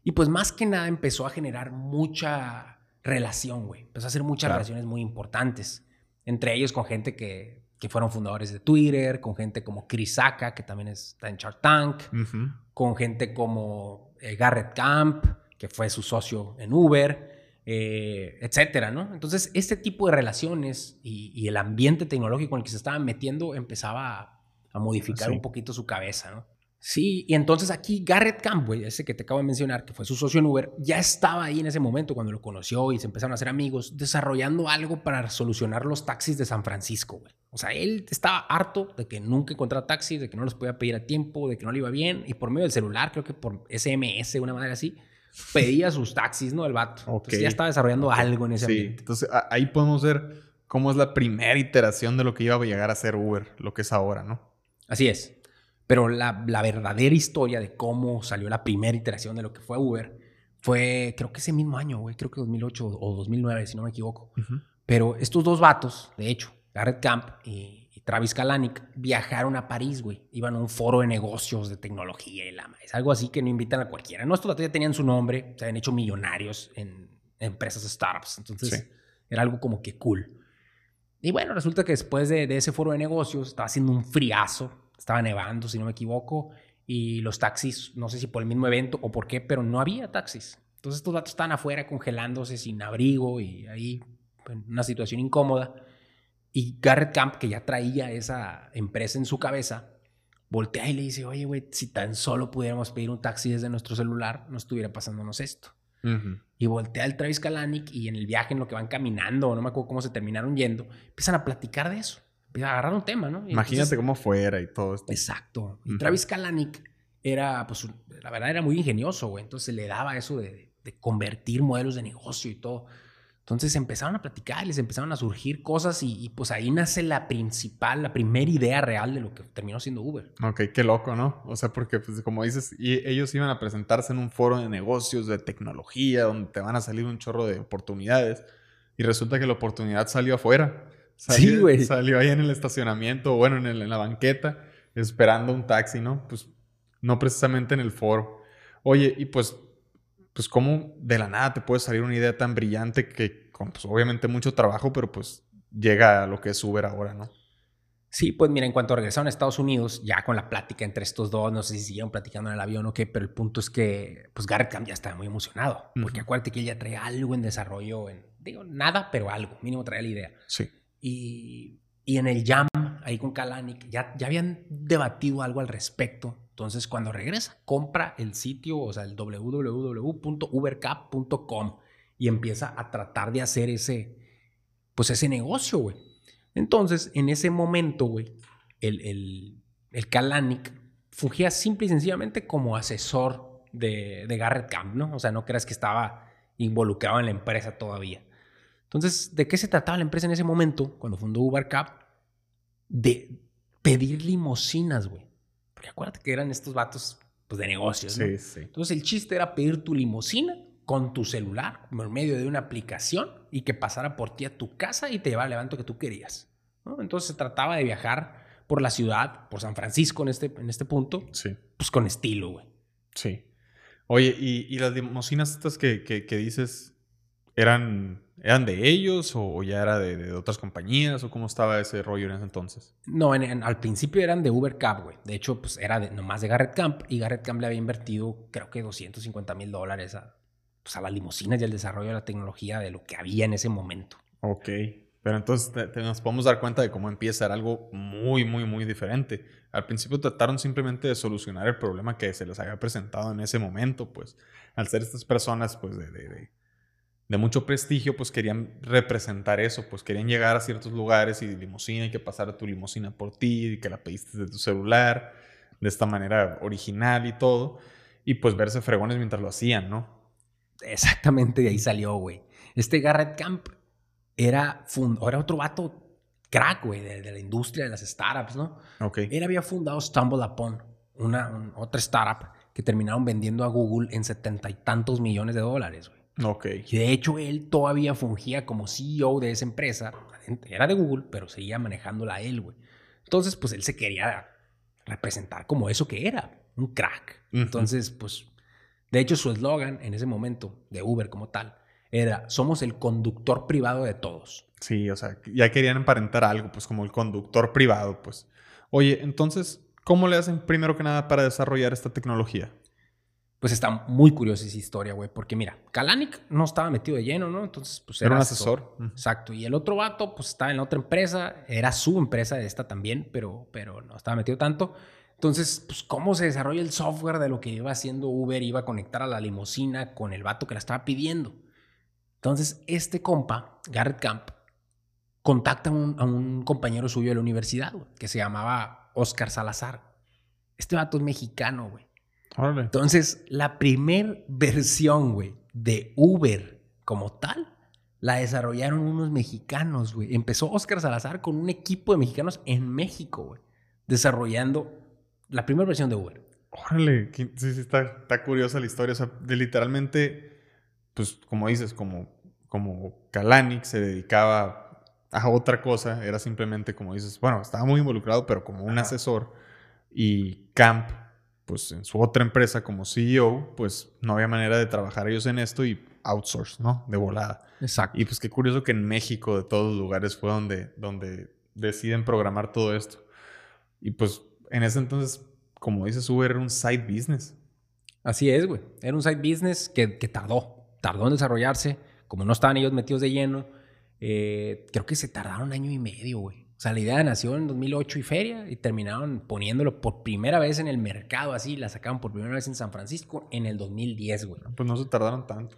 Y pues más que nada empezó a generar mucha relación, güey. Empezó a hacer muchas relaciones muy importantes. Entre ellos con gente que que fueron fundadores de Twitter, con gente como Chris Saka, que también está en Shark Tank, con gente como eh, Garrett Camp, que fue su socio en Uber, eh, etcétera, ¿no? Entonces, este tipo de relaciones y, el ambiente tecnológico en el que se estaban metiendo empezaba a, a modificar un poquito su cabeza, ¿no? Sí, y entonces aquí Garrett Campbell, ese que te acabo de mencionar, que fue su socio en Uber, ya estaba ahí en ese momento cuando lo conoció y se empezaron a hacer amigos, desarrollando algo para solucionar los taxis de San Francisco, güey. O sea, él estaba harto de que nunca encontraba taxis, de que no los podía pedir a tiempo, de que no le iba bien, y por medio del celular, creo que por SMS, una manera así, pedía sus taxis, ¿no? El vato. Entonces ya estaba desarrollando algo en ese sí. ambiente. Entonces ahí podemos ver cómo es la primera iteración de lo que iba a llegar a ser Uber, lo que es ahora, ¿no? Así es. Pero la, verdadera historia de cómo salió la primera iteración de lo que fue Uber fue, creo que ese mismo año, güey, creo que 2008 o 2009, si no me equivoco. Pero estos dos vatos, de hecho, Garrett Camp y, Travis Kalanick, viajaron a París, güey. Iban a un foro de negocios, de tecnología y la Es algo así que no invitan a cualquiera. No, estos ya tenían su nombre, se habían hecho millonarios en, empresas startups. Entonces, era algo como que cool. Y bueno, resulta que después de, de ese foro de negocios, estaba haciendo un friazo estaba nevando, si no me equivoco, y los taxis, no sé si por el mismo evento o por qué, pero no había taxis. Entonces estos datos estaban afuera congelándose sin abrigo y ahí en una situación incómoda. Y Garrett Camp, que ya traía esa empresa en su cabeza, voltea y le dice, oye, güey, si tan solo pudiéramos pedir un taxi desde nuestro celular, no estuviera pasándonos esto. Y voltea el Travis Kalanick y en el viaje en lo que van caminando, no me acuerdo cómo se terminaron yendo, empiezan a platicar de eso agarrar un tema, ¿no? Imagínate cómo fuera y todo esto. Exacto. Y Travis Kalanick era, pues, la verdad era muy ingenioso, güey. Entonces le daba eso de, convertir modelos de negocio y todo. Entonces empezaron a platicar, les empezaron a surgir cosas y, pues ahí nace la principal, la primera idea real de lo que terminó siendo Uber. Ok, qué loco, ¿no? O sea, porque pues como dices, y ellos iban a presentarse en un foro de negocios, de tecnología, donde te van a salir un chorro de oportunidades y resulta que la oportunidad salió afuera Salió, Sí, güey. Salió ahí en el estacionamiento, bueno, en, el- en la banqueta, esperando un taxi, ¿no? Pues no precisamente en el foro. Oye, y pues, pues cómo de la nada te puede salir una idea tan brillante que con pues, obviamente mucho trabajo, pero pues llega a lo que es Uber ahora, ¿no? Sí, pues mira, en cuanto regresaron a Estados Unidos, ya con la plática entre estos dos, no sé si siguieron platicando en el avión o qué, pero el punto es que, pues Garrett Camp ya estaba muy emocionado, porque acuérdate que él ya traía algo en desarrollo, en, digo, nada, pero algo, mínimo traía la idea. Sí. Y, y en el Jam, ahí con Kalanick, ya, ya habían debatido algo al respecto. Entonces, cuando regresa, compra el sitio, o sea, el www.ubercap.com y empieza a tratar de hacer ese, pues ese negocio, güey. Entonces, en ese momento, güey, el, el, el Kalanick fungía simple y sencillamente como asesor de, de Garrett Camp, ¿no? O sea, no creas que estaba involucrado en la empresa todavía. Entonces, ¿de qué se trataba la empresa en ese momento, cuando fundó UberCap? De pedir limosinas, güey. Porque acuérdate que eran estos vatos pues, de negocios, ¿no? Sí, sí. Entonces, el chiste era pedir tu limosina con tu celular, por medio de una aplicación, y que pasara por ti a tu casa y te llevara el evento que tú querías. ¿no? Entonces, se trataba de viajar por la ciudad, por San Francisco en este, en este punto, Sí. pues con estilo, güey. Sí. Oye, ¿y, y las limusinas estas que, que- que dices eran, eran de ellos o, ya era de, de otras compañías o cómo estaba ese rollo en ese entonces? No, en- en- al principio eran de Uber Cap, güey. De hecho, pues era de, nomás de Garrett Camp y Garrett Camp le había invertido, creo que 250 mil dólares a, pues, a las limusinas y al desarrollo de la tecnología de lo que había en ese momento. Ok. Pero entonces te- te- nos podemos dar cuenta de cómo empieza era algo muy, muy, muy diferente. Al principio trataron simplemente de solucionar el problema que se les había presentado en ese momento, pues al ser estas personas, pues de, de, de- de mucho prestigio, pues querían representar eso, pues querían llegar a ciertos lugares y limusina y que pasara tu limusina por ti y que la pediste de tu celular de esta manera original y todo. Y pues verse fregones mientras lo hacían, ¿no? Exactamente de ahí salió, güey. Este Garrett Camp era, fund- era otro vato crack, güey, de, de la industria de las startups, ¿no? Ok. Él había fundado Stumble Upon, una, un- otra startup que terminaron vendiendo a Google en setenta y tantos millones de dólares, güey. Ok. Y de hecho él todavía fungía como CEO de esa empresa. Era de Google, pero seguía manejándola él, güey. Entonces, pues él se quería representar como eso que era, un crack. Entonces, pues, de hecho su eslogan en ese momento de Uber como tal era, somos el conductor privado de todos. Sí, o sea, ya querían emparentar algo, pues como el conductor privado, pues. Oye, entonces, ¿cómo le hacen primero que nada para desarrollar esta tecnología? Pues está muy curiosa esa historia, güey, porque mira, Kalanick no estaba metido de lleno, ¿no? Entonces, pues Era un asesor. Exacto. Y el otro vato, pues estaba en la otra empresa, era su empresa de esta también, pero, pero no estaba metido tanto. Entonces, pues, ¿cómo se desarrolla el software de lo que iba haciendo Uber? Iba a conectar a la limusina con el vato que la estaba pidiendo. Entonces, este compa, Garrett Camp, contacta a un, a un compañero suyo de la universidad, que se llamaba Oscar Salazar. Este vato es mexicano, güey. Órale. Entonces, la primer versión, güey, de Uber como tal, la desarrollaron unos mexicanos, güey. Empezó Oscar Salazar con un equipo de mexicanos en México, güey, desarrollando la primera versión de Uber. Órale, sí, sí, está, está curiosa la historia. O sea, de literalmente, pues como dices, como, como Kalanick se dedicaba a otra cosa, era simplemente como dices, bueno, estaba muy involucrado, pero como un Ajá. asesor. Y Camp, pues en su otra empresa como CEO, pues no había manera de trabajar ellos en esto y outsource, ¿no? De volada. Exacto. Y pues qué curioso que en México, de todos los lugares, fue donde, donde deciden programar todo esto. Y pues en ese entonces, como dices, Uber era un side business. Así es, güey. Era un side business que, que tardó, tardó en desarrollarse. Como no estaban ellos metidos de lleno, eh, creo que se tardaron un año y medio, güey. O sea, la idea nació en 2008 y feria y terminaron poniéndolo por primera vez en el mercado, así. La sacaron por primera vez en San Francisco en el 2010, güey. Pues no se tardaron tanto.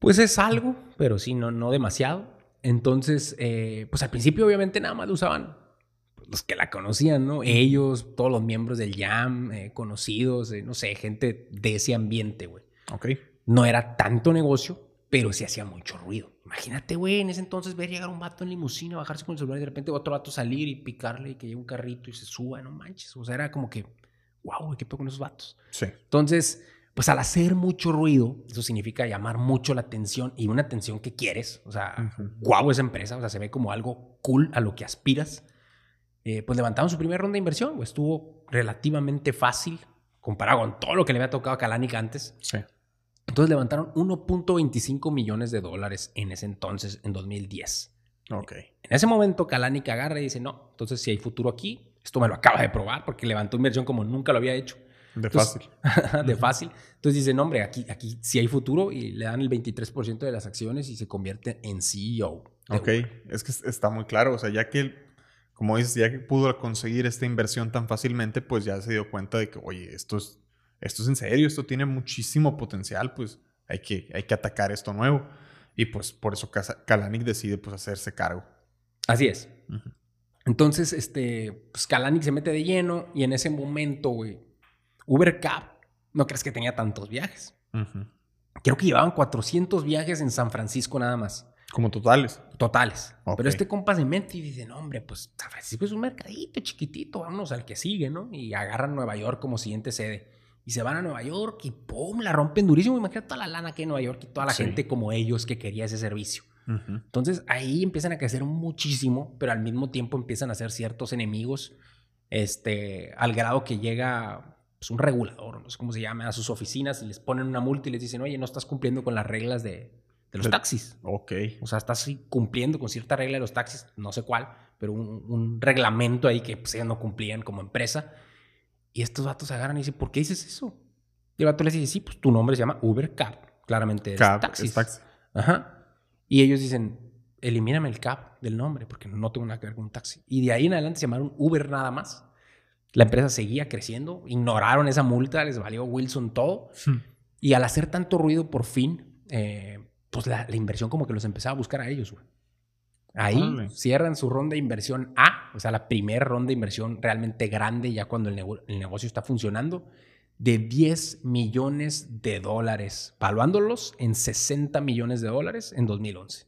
Pues es algo, pero sí, no, no demasiado. Entonces, eh, pues al principio obviamente nada más lo usaban los que la conocían, ¿no? Ellos, todos los miembros del Jam, eh, conocidos, eh, no sé, gente de ese ambiente, güey. Ok. No era tanto negocio, pero sí hacía mucho ruido. Imagínate, güey, en ese entonces ver llegar un vato en limusina, bajarse con el celular y de repente otro vato salir y picarle y que llegue un carrito y se suba, no manches. O sea, era como que, wow, güey, ¿qué pedo con esos vatos? Sí. Entonces, Pues al hacer mucho ruido, eso significa llamar mucho la atención y una atención que quieres. O sea, guau esa empresa, o sea, se ve como algo cool a lo que aspiras. Eh, pues levantaron su primera ronda de inversión, estuvo relativamente fácil comparado con todo lo que le había tocado a Kalanick antes. Sí. Entonces levantaron 1.25 millones de dólares en ese entonces, en 2010. Ok. En ese momento Kalanick agarra y dice, no, entonces si hay futuro aquí, esto me lo acaba de probar porque levantó inversión como nunca lo había hecho. De fácil. de fácil. Entonces dice, no, hombre, aquí, aquí sí hay futuro y le dan el 23% de las acciones y se convierte en CEO. Ok, es que está muy claro. O sea, ya que, como dices, ya que pudo conseguir esta inversión tan fácilmente, pues ya se dio cuenta de que, oye, esto es, esto es en serio, esto tiene muchísimo potencial, pues hay que, hay que atacar esto nuevo. Y pues por eso Kalanick decide pues hacerse cargo. Así es. Entonces, este, pues Kalanick se mete de lleno y en ese momento, güey, Uber Cab, no crees que tenía tantos viajes. Creo que llevaban 400 viajes en San Francisco nada más. Como totales. Totales. Pero este compa se mete y dice, no, hombre, pues San Francisco es un mercadito chiquitito, vámonos al que sigue, ¿no? Y agarran Nueva York como siguiente sede. Y se van a Nueva York y ¡pum! La rompen durísimo. Imagínate toda la lana que hay en Nueva York y toda la gente como ellos que quería ese servicio. Entonces ahí empiezan a crecer muchísimo, pero al mismo tiempo empiezan a ser ciertos enemigos, este, al grado que llega pues, un regulador, no sé cómo se llama, a sus oficinas y les ponen una multa y les dicen, oye, no estás cumpliendo con las reglas de, los taxis. Ok. O sea, estás cumpliendo con cierta regla de los taxis, no sé cuál, pero un, reglamento ahí que pues, ellos no cumplían como empresa. Y estos vatos se agarran y dicen, ¿por qué dices eso? Y el vato les dice, sí, pues tu nombre se llama Uber Cab. Claramente es cab, taxis. Es taxi. Ajá. Y ellos dicen, elimíname el cab del nombre porque no tengo nada que ver con un taxi. Y de ahí en adelante se llamaron Uber nada más. La empresa seguía creciendo, ignoraron esa multa, les valió Wilson todo. Hmm. Y al hacer tanto ruido, por fin, eh, pues la, inversión como que los empezaba a buscar a ellos, Ahí cierran su ronda de inversión A, o sea, la primera ronda de inversión realmente grande, ya cuando el, el, negocio está funcionando, de 10 millones de dólares, valuándolos en 60 millones de dólares en 2011.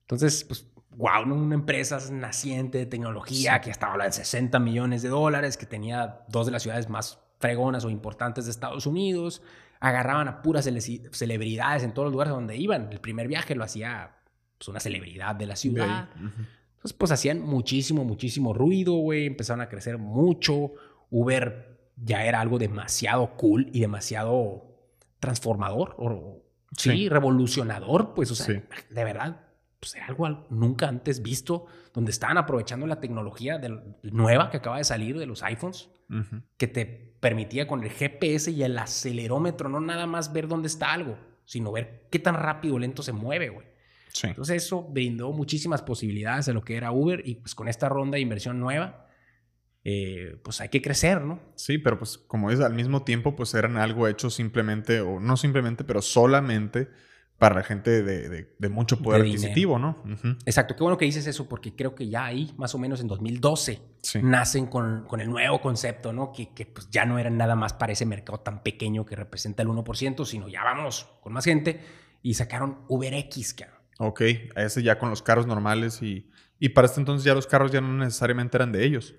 Entonces, pues wow, una empresa naciente de tecnología que estaba hablando de 60 millones de dólares, que tenía dos de las ciudades más fregonas o importantes de Estados Unidos, agarraban a puras celebridades en todos los lugares donde iban. El primer viaje lo hacía pues, una celebridad de la ciudad. Entonces, pues hacían muchísimo, muchísimo ruido, güey, empezaron a crecer mucho. Uber ya era algo demasiado cool y demasiado transformador, o, sí. revolucionador, pues, o sea, de verdad, pues era algo nunca antes visto, donde estaban aprovechando la tecnología nueva que acaba de salir de los iPhones, que te permitía con el GPS y el acelerómetro no nada más ver dónde está algo, sino ver qué tan rápido o lento se mueve, güey. Entonces eso brindó muchísimas posibilidades a lo que era Uber y pues con esta ronda de inversión nueva, eh, pues hay que crecer, ¿no? Sí, pero pues como es al mismo tiempo, pues eran algo hecho simplemente, o no simplemente, pero solamente para la gente de, mucho poder adquisitivo, ¿no? Exacto, qué bueno que dices eso, porque creo que ya ahí, más o menos en 2012, nacen con, el nuevo concepto, ¿no? Que, pues ya no eran nada más para ese mercado tan pequeño que representa el 1%, sino ya vamos con más gente y sacaron UberX, cabrón. Ok, ese ya con los carros normales y, y para este entonces ya los carros ya no necesariamente eran de ellos.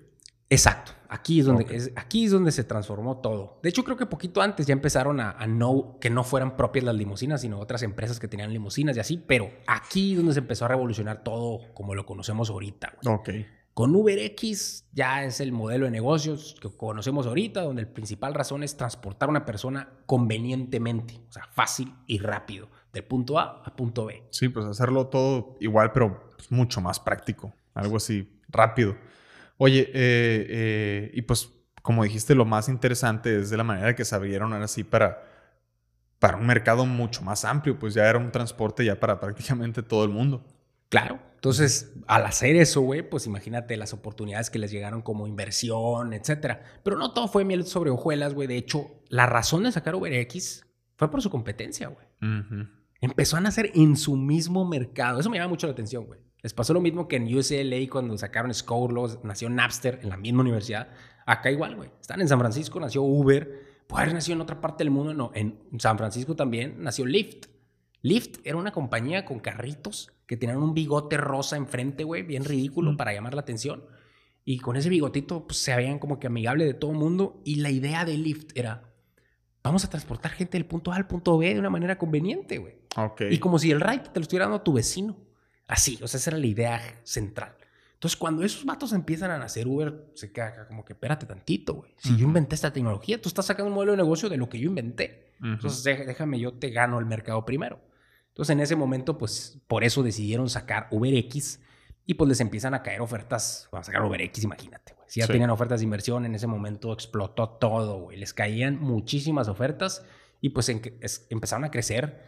Exacto. Aquí es, donde, aquí es donde se transformó todo. De hecho, creo que poquito antes ya empezaron a, no, que no fueran propias las limusinas, sino otras empresas que tenían limusinas y así. Pero aquí es donde se empezó a revolucionar todo como lo conocemos ahorita. Ok. Con UberX ya es el modelo de negocios que conocemos ahorita, donde el principal razón es transportar a una persona convenientemente, o sea, fácil y rápido, del punto A a punto B. Sí, pues hacerlo todo igual, pero pues, mucho más práctico, algo así rápido. Oye, eh, eh, y pues como dijiste, lo más interesante es de la manera que se abrieron ahora sí para, para un mercado mucho más amplio, pues ya era un transporte ya para prácticamente todo el mundo. Claro. Entonces, al hacer eso, güey, pues imagínate las oportunidades que les llegaron como inversión, etcétera. Pero no todo fue miel sobre hojuelas, güey. De hecho, la razón de sacar UberX fue por su competencia, güey. Empezó a nacer en su mismo mercado. Eso me llama mucho la atención, güey. Les pasó lo mismo que en UCLA cuando sacaron Score, nació Napster en la misma universidad. Acá igual, güey. Están en San Francisco, nació Uber. Puede haber nacido en otra parte del mundo, no. En San Francisco también nació Lyft. Lyft era una compañía con carritos que tenían un bigote rosa enfrente, güey, bien ridículo para llamar la atención. Y con ese bigotito pues, se veían como que amigable de todo el mundo. Y la idea de Lyft era, vamos a transportar gente del punto A al punto B de una manera conveniente, güey. Ok. Y como si el ride te lo estuviera dando a tu vecino. Así, o sea, esa era la idea central. Entonces, cuando esos vatos empiezan a nacer, Uber se queda como que, espérate tantito, güey. Si yo inventé esta tecnología, tú estás sacando un modelo de negocio de lo que yo inventé. Entonces, dé- déjame, yo te gano el mercado primero. Entonces, en ese momento, pues, por eso decidieron sacar UberX y pues les empiezan a caer ofertas. Vamos a sacar UberX, imagínate. Si ya Sí. tenían ofertas de inversión, en ese momento explotó todo, güey. Les caían muchísimas ofertas y pues en- es- empezaron a crecer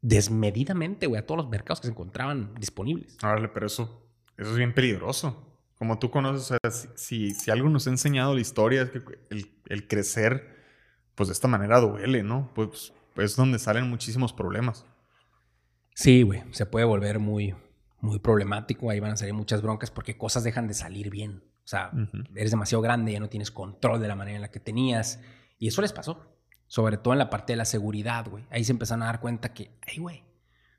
desmedidamente, güey, a todos los mercados que se encontraban disponibles. Órale, pero eso, eso es bien peligroso. Como tú conoces, o sea, si, si, si algo nos ha enseñado la historia es que el, el crecer, pues de esta manera duele, ¿no? Pues es donde salen muchísimos problemas. Sí, güey, se puede volver muy, muy problemático. Ahí van a salir muchas broncas porque cosas dejan de salir bien. O sea, eres demasiado grande, ya no tienes control de la manera en la que tenías. Y eso les pasó. Sobre todo en la parte de la seguridad, güey. Ahí se empezaron a dar cuenta que, ay, güey,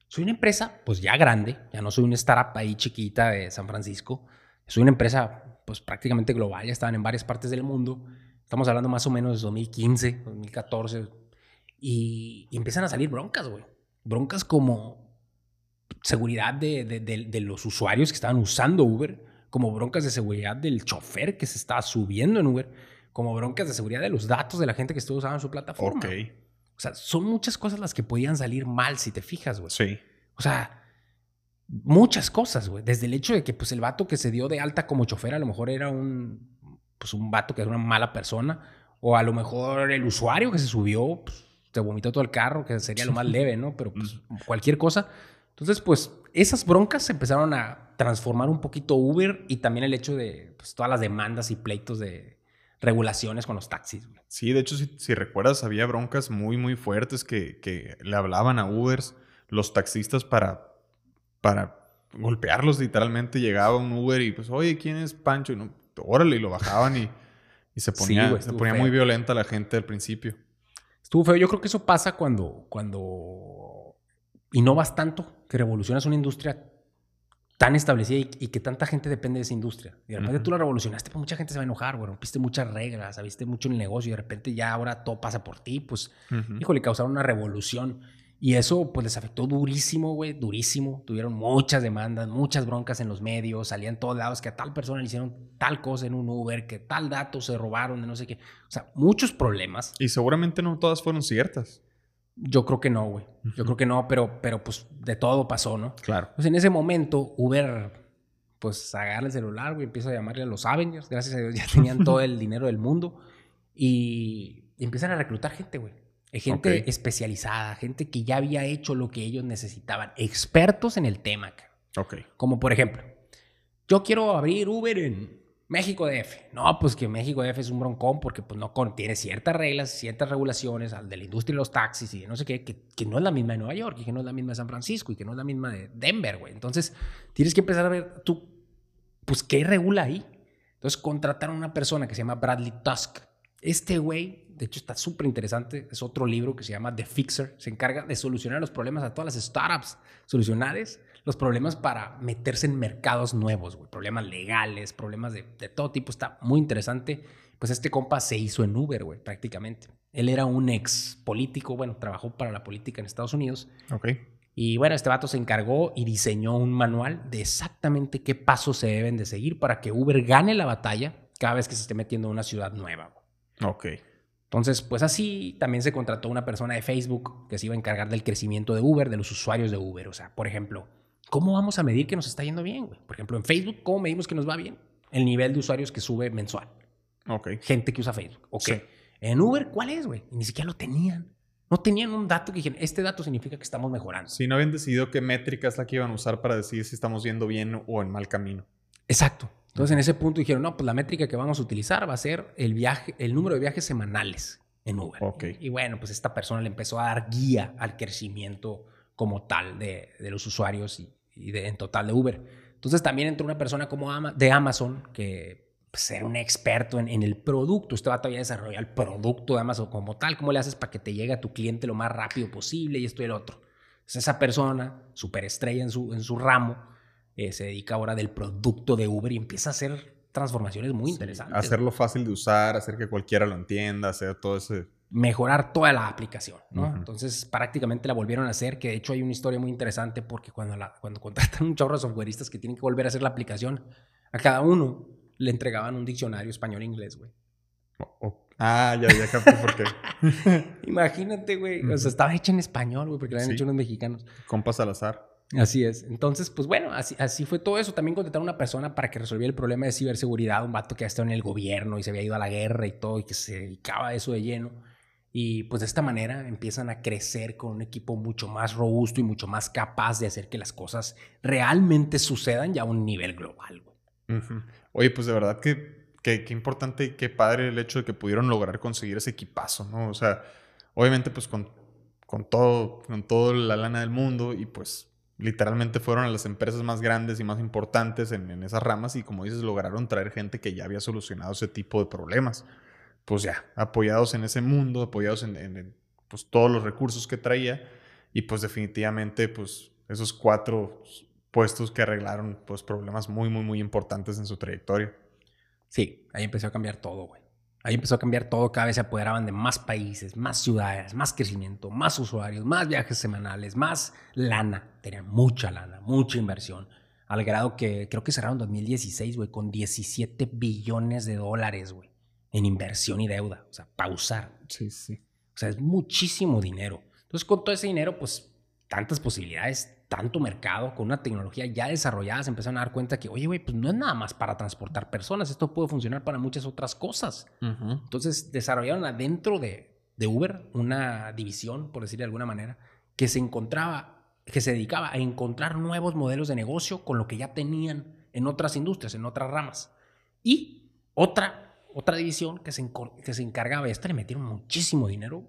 soy una empresa, pues ya grande, ya no soy una startup ahí chiquita de San Francisco. Soy una empresa, pues prácticamente global, ya estaban en varias partes del mundo. Estamos hablando más o menos de 2015, 2014. Y, y empiezan a salir broncas, güey. Broncas como seguridad de, de- de- de los usuarios que estaban usando Uber, como broncas de seguridad del chofer que se estaba subiendo en Uber, como broncas de seguridad de los datos de la gente que estuvo usando su plataforma. Ok. O sea, son muchas cosas las que podían salir mal si te fijas, güey. Sí. O sea, muchas cosas, güey. Desde el hecho de que pues el vato que se dio de alta como chofer a lo mejor era un pues un vato que era una mala persona o a lo mejor el usuario que se subió pues, te vomitó todo el carro, que sería lo más leve, ¿no? Pero pues cualquier cosa. Entonces, pues esas broncas se empezaron a transformar un poquito Uber y también el hecho de pues, todas las demandas y pleitos de regulaciones con los taxis, güey. Sí, de hecho, si, si recuerdas, había broncas muy, muy fuertes que, que le hablaban a Ubers, los taxistas para, para golpearlos literalmente. Llegaba un Uber y pues, oye, ¿quién es Pancho? Y no, órale, y lo bajaban y, y se Sí, ponía, güey, se ponía muy violenta la gente al principio. Estuvo feo. Yo creo que eso pasa cuando, cuando innovas tanto, que revolucionas una industria tan establecida y, y que tanta gente depende de esa industria. Y de repente Ujú. tú la revolucionaste, pues mucha gente se va a enojar, güey. Rompiste muchas reglas, sabiste mucho en el negocio y de repente ya ahora todo pasa por ti. Pues, Ujú. híjole, causaron una revolución. Y eso, pues, les afectó durísimo, güey, durísimo. Tuvieron muchas demandas, muchas broncas en los medios. Salían todos lados que a tal persona le hicieron tal cosa en un Uber, que tal dato se robaron de no sé qué. O sea, muchos problemas. Y seguramente no todas fueron ciertas. Yo creo que no, güey. Yo creo que no, pero, pero pues de todo pasó, ¿no? Claro. Pues en ese momento, Uber, pues agarra el celular, güey, empieza a llamarle a los Avengers. Gracias a Dios ya tenían todo el dinero del mundo. Y, empiezan a reclutar gente, güey. Eh, Gente especializada, gente que ya había hecho lo que ellos necesitaban. Expertos en el tema, cabrón. Ok. Como por ejemplo, yo quiero abrir Uber en México DF. No, pues que México DF es un broncón porque pues no contiene ciertas reglas, ciertas regulaciones al de la industria de los taxis y no sé qué, que, no es la misma de Nueva York y que no es la misma de San Francisco y que no es la misma de Denver, güey. Entonces, tienes que empezar a ver tú, pues, ¿qué regula ahí? Entonces, contrataron a una persona que se llama Bradley Tusk. Este güey, de hecho, está súper interesante. Es otro libro que se llama The Fixer. Se encarga de solucionar los problemas a todas las startups, solucionarles los problemas para meterse en mercados nuevos, güey. Problemas legales, problemas de, de todo tipo. Está muy interesante. Pues este compa se hizo en Uber, güey, prácticamente. Él era un ex político, bueno, trabajó para la política en Estados Unidos. Ok. Y bueno, este vato se encargó y diseñó un manual de exactamente qué pasos se deben de seguir para que Uber gane la batalla cada vez que se esté metiendo en una ciudad nueva. güey. Ok. Entonces, pues así también se contrató una persona de Facebook que se iba a encargar del crecimiento de Uber, de los usuarios de Uber. O sea, por ejemplo, ¿cómo vamos a medir que nos está yendo bien? güey? Por ejemplo, en Facebook, ¿cómo medimos que nos va bien? El nivel de usuarios que sube mensual. Ok. Gente que usa Facebook. Ok. Sí. En Uber, ¿cuál es, güey? Y Ni siquiera lo tenían. No tenían un dato que dijeron, este dato significa que estamos mejorando. Si no habían decidido qué métrica es la que iban a usar para decidir si estamos yendo bien o en mal camino. Exacto. Entonces en ese punto dijeron, no, pues la métrica que vamos a utilizar va a ser el viaje, el número de viajes semanales en Uber. Ok. Y bueno, pues esta persona le empezó a dar guía al crecimiento como tal de, de los usuarios y, y de, en total de Uber. Entonces también entró una persona como Ama- de Amazon que pues, era un experto en, en el producto. Este va todavía desarrollar el producto de Amazon como tal. ¿Cómo le haces para que te llegue a tu cliente lo más rápido posible y esto y el otro? Entonces esa persona, superestrella en su, en su ramo, eh, se dedica ahora del producto de Uber y empieza a hacer transformaciones muy interesantes. Hacerlo fácil de usar, hacer que cualquiera lo entienda, hacer todo ese, mejorar toda la aplicación, ¿no? Entonces prácticamente la volvieron a hacer, que de hecho hay una historia muy interesante porque cuando, la, cuando contratan un chorro de softwareistas que tienen que volver a hacer la aplicación, a cada uno le entregaban un diccionario español-inglés, güey. Ah, ya, ya capté por qué. Imagínate, güey. O sea, estaba hecha en español, güey, porque la habían hecho unos mexicanos. Compas al azar. Así es. Entonces, pues bueno, así, así fue todo eso. También contrataron a una persona para que resolviera el problema de ciberseguridad, un vato que había estado en el gobierno y se había ido a la guerra y todo, y que se dedicaba a eso de lleno. Y pues de esta manera empiezan a crecer con un equipo mucho más robusto y mucho más capaz de hacer que las cosas realmente sucedan ya a un nivel global. Güey. Oye, pues de verdad que qué importante y qué padre el hecho de que pudieron lograr conseguir ese equipazo, ¿no? O sea, obviamente pues con, con todo, con toda la lana del mundo y pues literalmente fueron a las empresas más grandes y más importantes en, en, esas ramas y como dices, lograron traer gente que ya había solucionado ese tipo de problemas pues ya, apoyados en ese mundo, apoyados en, pues, todos los recursos que traía y pues definitivamente pues esos cuatro puestos que arreglaron pues problemas muy, muy, muy importantes en su trayectoria. Sí, ahí empezó a cambiar todo, güey. Ahí empezó a cambiar todo, cada vez se apoderaban de más países, más ciudades, más crecimiento, más usuarios, más viajes semanales, más lana. Tenían mucha lana, mucha inversión. Al grado que creo que cerraron 2016, güey, con 17 billones de dólares, güey en inversión y deuda, o sea, pausar. Sí, sí. O sea, es muchísimo dinero. Entonces, con todo ese dinero, pues, tantas posibilidades, tanto mercado, con una tecnología ya desarrollada, se empezaron a dar cuenta que, oye, güey, pues no es nada más para transportar personas, esto puede funcionar para muchas otras cosas. Entonces, desarrollaron adentro de, de Uber una división, por decirlo de alguna manera, que se encontraba, que se dedicaba a encontrar nuevos modelos de negocio con lo que ya tenían en otras industrias, en otras ramas. Y otra otra división que se, que se encargaba, esto le metieron muchísimo dinero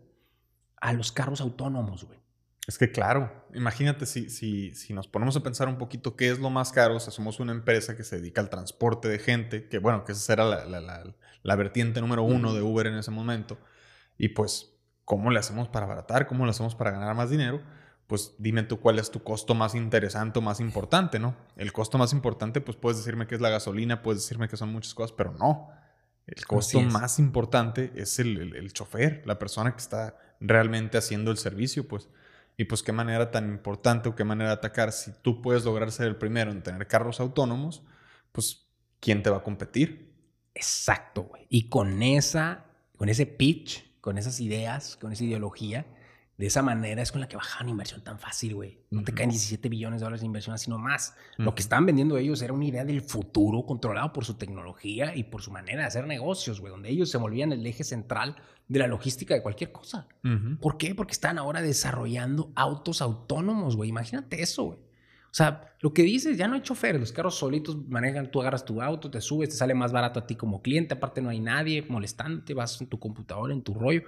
a los carros autónomos, güey. Es que claro, imagínate si, si, si nos ponemos a pensar un poquito qué es lo más caro, o sea, somos una empresa que se dedica al transporte de gente, que bueno, que esa era la, la, la, vertiente número uno de Uber en ese momento, y pues, ¿cómo le hacemos para abaratar? ¿Cómo le hacemos para ganar más dinero? Pues dime tú cuál es tu costo más interesante o más importante, ¿no? El costo más importante, pues puedes decirme que es la gasolina, puedes decirme que son muchas cosas, pero no. El costo más importante es el, el, chofer, la persona que está realmente haciendo el servicio, pues. Y pues qué manera tan importante o qué manera de atacar. Si tú puedes lograr ser el primero en tener carros autónomos, pues ¿quién te va a competir? Exacto, güey. Y con esa, con ese pitch, con esas ideas, con esa ideología, de esa manera es con la que bajaban inversión tan fácil, güey. No te caen 17 billones de dólares de inversión, sino más. Lo que estaban vendiendo ellos era una idea del futuro controlado por su tecnología y por su manera de hacer negocios, güey, donde ellos se volvían el eje central de la logística de cualquier cosa. ¿Por qué? Porque están ahora desarrollando autos autónomos, güey. Imagínate eso, güey. O sea, lo que dices, ya no hay chofer, los carros solitos manejan, tú agarras tu auto, te subes, te sale más barato a ti como cliente, aparte no hay nadie molestándote, vas en tu computadora, en tu rollo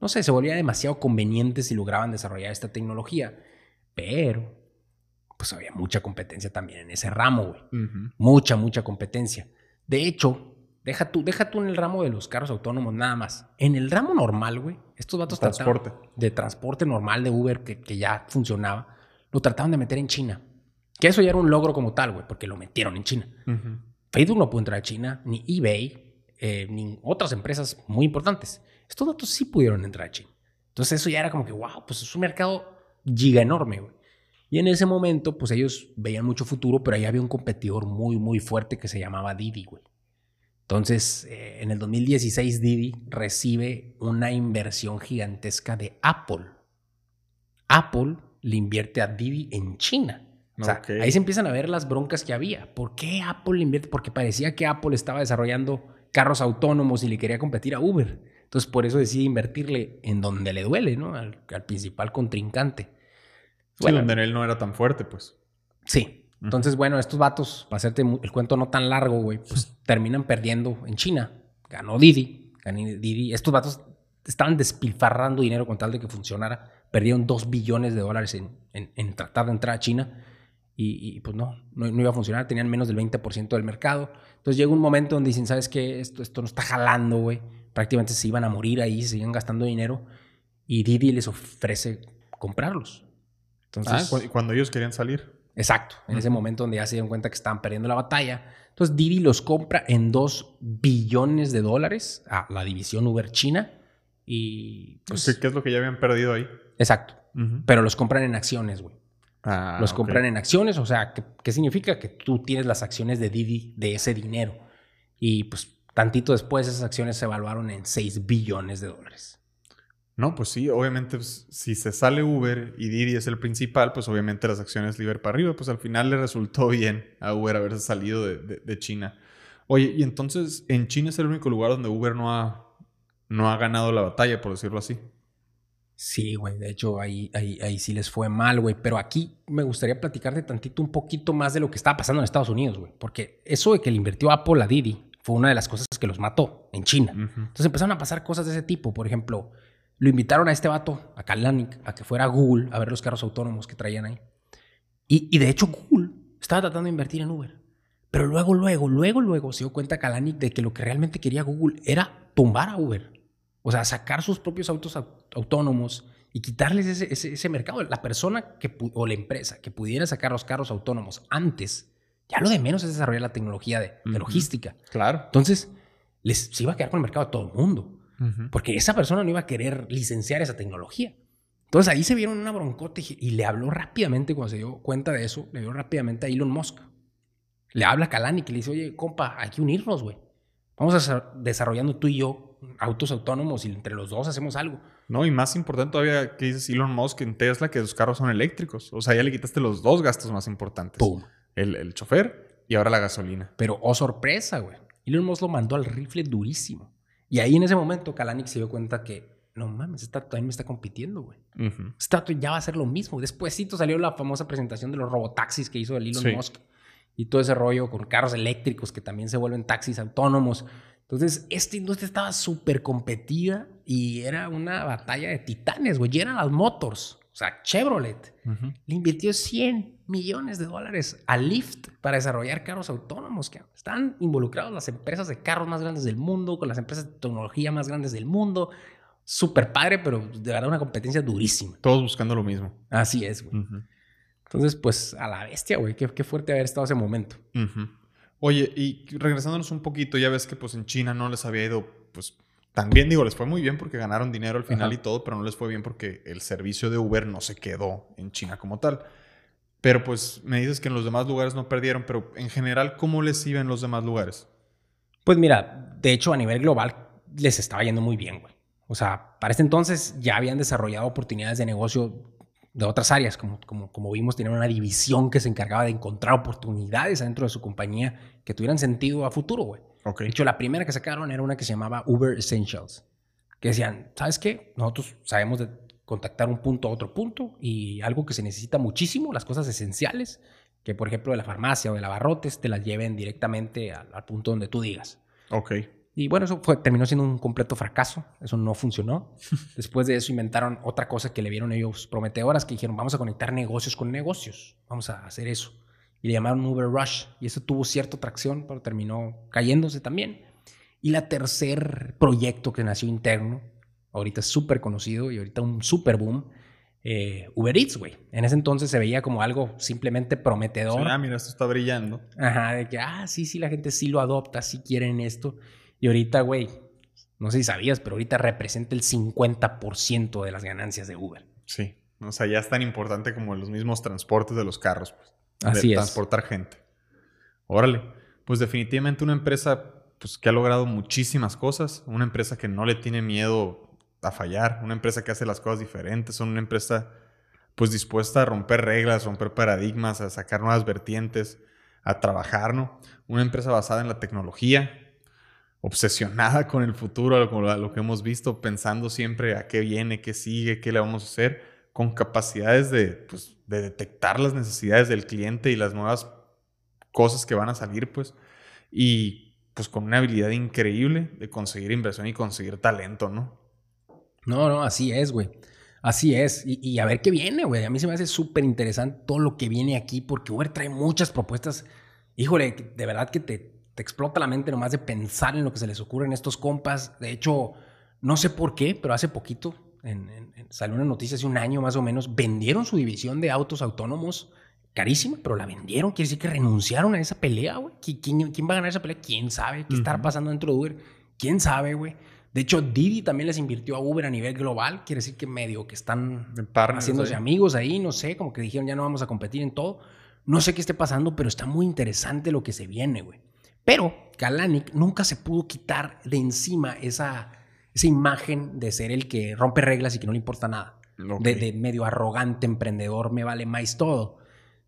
no sé, se volvía demasiado conveniente si lograban desarrollar esta tecnología. Pero, pues había mucha competencia también en ese ramo, güey. Mucha, mucha competencia. De hecho, deja tú, deja tú en el ramo de los carros autónomos nada más. En el ramo normal, güey, estos datos transporte. de transporte normal de Uber que, que ya funcionaba, lo trataban de meter en China. Que eso ya era un logro como tal, güey, porque lo metieron en China. Facebook no pudo entrar a China, ni eBay, eh, ni otras empresas muy importantes. Estos datos sí pudieron entrar a China. Entonces eso ya era como que, wow, pues es un mercado giga enorme, güey. Y en ese momento, pues ellos veían mucho futuro, pero ahí había un competidor muy, muy fuerte que se llamaba Didi, güey. Entonces, eh, en el 2016, Didi recibe una inversión gigantesca de Apple. Apple le invierte a Didi en China. O sea, ahí se empiezan a ver las broncas que había. ¿Por qué Apple le invierte? Porque parecía que Apple estaba desarrollando carros autónomos y le quería competir a Uber. Entonces, por eso decide invertirle en donde le duele, ¿no? Al, principal contrincante. Sí, donde él no era tan fuerte, pues. Sí. Entonces, bueno, estos vatos, para hacerte el cuento no tan largo, güey, pues terminan perdiendo en China. Ganó Didi. Ganó Didi. Estos vatos estaban despilfarrando dinero con tal de que funcionara. Perdieron dos billones de dólares en, tratar de entrar a China. Y, pues no, no, iba a funcionar. Tenían menos del 20% del mercado. Entonces llega un momento donde dicen, ¿sabes qué? Esto, esto no está jalando, güey prácticamente se iban a morir ahí, se iban gastando dinero y Didi les ofrece comprarlos. Entonces, ah, cuando ellos querían salir. Exacto, en ese momento donde ya se dieron cuenta que estaban perdiendo la batalla. Entonces Didi los compra en 2 billones de dólares a la división Uber China Y. Pues, ¿Qué, es lo que ya habían perdido ahí? Exacto. Pero los compran en acciones, güey. Ah, los compran en acciones, o sea, ¿qué, ¿qué, significa? Que tú tienes las acciones de Didi de ese dinero. Y pues tantito después esas acciones se evaluaron en 6 billones de dólares. No, pues sí, obviamente pues, si se sale Uber y Didi es el principal, pues obviamente las acciones liber para arriba, pues al final le resultó bien a Uber haberse salido de, China. Oye, y entonces en China es el único lugar donde Uber no ha, no ha ganado la batalla, por decirlo así. Sí, güey, de hecho ahí, ahí, ahí sí les fue mal, güey, pero aquí me gustaría platicarte tantito un poquito más de lo que estaba pasando en Estados Unidos, güey, porque eso de que le invirtió Apple a Didi fue una de las cosas que los mató en China. Entonces empezaron a pasar cosas de ese tipo, por ejemplo lo invitaron a este vato, a Kalanick, a que fuera a Google a ver los carros autónomos que traían ahí. Y, de hecho Google estaba tratando de invertir en Uber. Pero luego, luego, luego, luego se dio cuenta Kalanick de que lo que realmente quería Google era tumbar a Uber. O sea, sacar sus propios autos autónomos y quitarles ese, ese, mercado. La persona que, o la empresa que pudiera sacar los carros autónomos antes, ya lo de menos es desarrollar la tecnología de, logística. Claro. Entonces, les, se iba a quedar con el mercado de todo el mundo. Porque esa persona no iba a querer licenciar esa tecnología. Entonces ahí se vieron una broncota y, le habló rápidamente, cuando se dio cuenta de eso, le dio rápidamente a Elon Musk. Le habla a Kalani que le dice, oye, compa, hay que unirnos, güey. Vamos a estar desarrollando tú y yo autos autónomos y entre los dos hacemos algo. No, y más importante todavía que dices Elon Musk en Tesla, que los carros son eléctricos. O sea, ya le quitaste los dos gastos más importantes. ¡Pum! El, el chofer y ahora la gasolina. Pero, oh sorpresa, güey. Elon Musk lo mandó al rifle durísimo. Y ahí en ese momento Kalanick se dio cuenta que, no mames, esta también me está compitiendo, güey. Uh ya va a ser lo mismo. Despuésito salió la famosa presentación de los robotaxis que hizo el Elon Musk. Y todo ese rollo con carros eléctricos que también se vuelven taxis autónomos. Entonces, esta industria estaba súper competida y era una batalla de titanes, güey. General Motors, o sea, Chevrolet, le invirtió 100 millones de dólares a Lyft para desarrollar carros autónomos. Que están involucrados las empresas de carros más grandes del mundo, con las empresas de tecnología más grandes del mundo. Súper padre, pero de verdad una competencia durísima. Todos buscando lo mismo. Así es, güey. Entonces, pues a la bestia, güey. Qué, fuerte haber estado ese momento. Oye, y regresándonos un poquito, ya ves que pues en China no les había ido, pues también digo, les fue muy bien porque ganaron dinero al final y todo, pero no les fue bien porque el servicio de Uber no se quedó en China como tal. Pero pues me dices que en los demás lugares no perdieron, pero en general, ¿cómo les iba en los demás lugares? Pues mira, de hecho a nivel global les estaba yendo muy bien, güey. O sea, para este entonces ya habían desarrollado oportunidades de negocio de otras áreas, como, como, como vimos, tenían una división que se encargaba de encontrar oportunidades dentro de su compañía que tuvieran sentido a futuro, güey. De hecho, la primera que sacaron era una que se llamaba Uber Essentials, que decían, ¿sabes qué? Nosotros sabemos de contactar un punto a otro punto y algo que se necesita muchísimo, las cosas esenciales, que por ejemplo de la farmacia o de abarrotes te las lleven directamente al, punto donde tú digas. Ok. Y bueno, eso fue, terminó siendo un completo fracaso, eso no funcionó. Después de eso inventaron otra cosa que le vieron ellos prometedoras, que dijeron, vamos a conectar negocios con negocios, vamos a hacer eso. Y le llamaron Uber Rush, y eso tuvo cierta tracción, pero terminó cayéndose también. Y la tercer proyecto que nació interno ahorita es súper conocido y ahorita un súper boom. Eh, Uber Eats, güey. En ese entonces se veía como algo simplemente prometedor. ah, mira, esto está brillando. Ajá, de que, ah, sí, sí, la gente sí lo adopta, sí quieren esto. Y ahorita, güey, no sé si sabías, pero ahorita representa el 50% de las ganancias de Uber. Sí, o sea, ya es tan importante como los mismos transportes de los carros. Pues, Así de es. Transportar gente. Órale, pues definitivamente una empresa pues, que ha logrado muchísimas cosas, una empresa que no le tiene miedo a fallar, una empresa que hace las cosas diferentes, son una empresa pues dispuesta a romper reglas, romper paradigmas, a sacar nuevas vertientes, a trabajar, ¿no? Una empresa basada en la tecnología, obsesionada con el futuro, con lo que hemos visto, pensando siempre a qué viene, qué sigue, qué le vamos a hacer, con capacidades de, pues, de detectar las necesidades del cliente y las nuevas cosas que van a salir, pues, y pues con una habilidad increíble de conseguir inversión y conseguir talento, ¿no? No, no, así es, güey. Así es. Y, a ver qué viene, güey. A mí se me hace súper interesante todo lo que viene aquí porque Uber trae muchas propuestas. Híjole, de verdad que te, explota la mente nomás de pensar en lo que se les ocurre en estos compas. De hecho, no sé por qué, pero hace poquito salió una noticia hace un año más o menos. Vendieron su división de autos autónomos carísima, pero la vendieron. Quiere decir que renunciaron a esa pelea, güey. ¿Quién, va a ganar esa pelea? ¿Quién sabe qué está pasando dentro de Uber? ¿Quién sabe, güey? De hecho, Didi también les invirtió a Uber a nivel global. Quiere decir que medio que están haciéndose amigos ahí, no sé, como que dijeron ya no vamos a competir en todo. No sé qué esté pasando, pero está muy interesante lo que se viene, güey. Pero Kalanick nunca se pudo quitar de encima esa, esa imagen de ser el que rompe reglas y que no le importa nada. De, medio arrogante, emprendedor, me vale más todo.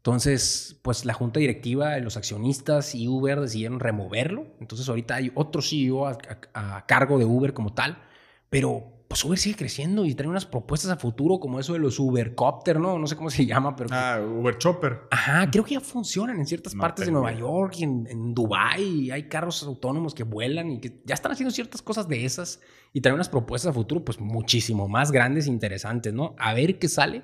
Entonces, pues la junta directiva, los accionistas y Uber decidieron removerlo. Entonces, ahorita hay otro CEO a, cargo de Uber como tal, pero pues Uber sigue creciendo y trae unas propuestas a futuro como eso de los Ubercopter, ¿no? No sé cómo se llama, pero... Ah, Uber Chopper. Ajá, creo que ya funcionan en ciertas partes de Nueva York y en, en Dubái. Hay carros autónomos que vuelan y que ya están haciendo ciertas cosas de esas y traen unas propuestas a futuro pues muchísimo más grandes e interesantes, ¿no? A ver qué sale.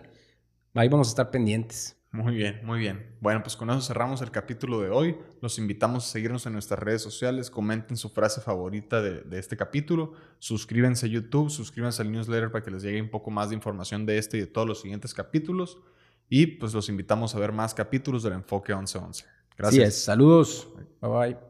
Ahí vamos a estar pendientes. Muy bien, muy bien. Bueno, pues con eso cerramos el capítulo de hoy. Los invitamos a seguirnos en nuestras redes sociales. Comenten su frase favorita de, este capítulo. Suscríbanse a YouTube, suscríbanse al newsletter para que les llegue un poco más de información de este y de todos los siguientes capítulos. Y pues los invitamos a ver más capítulos del Enfoque 1111. Gracias. Saludos. Bye bye.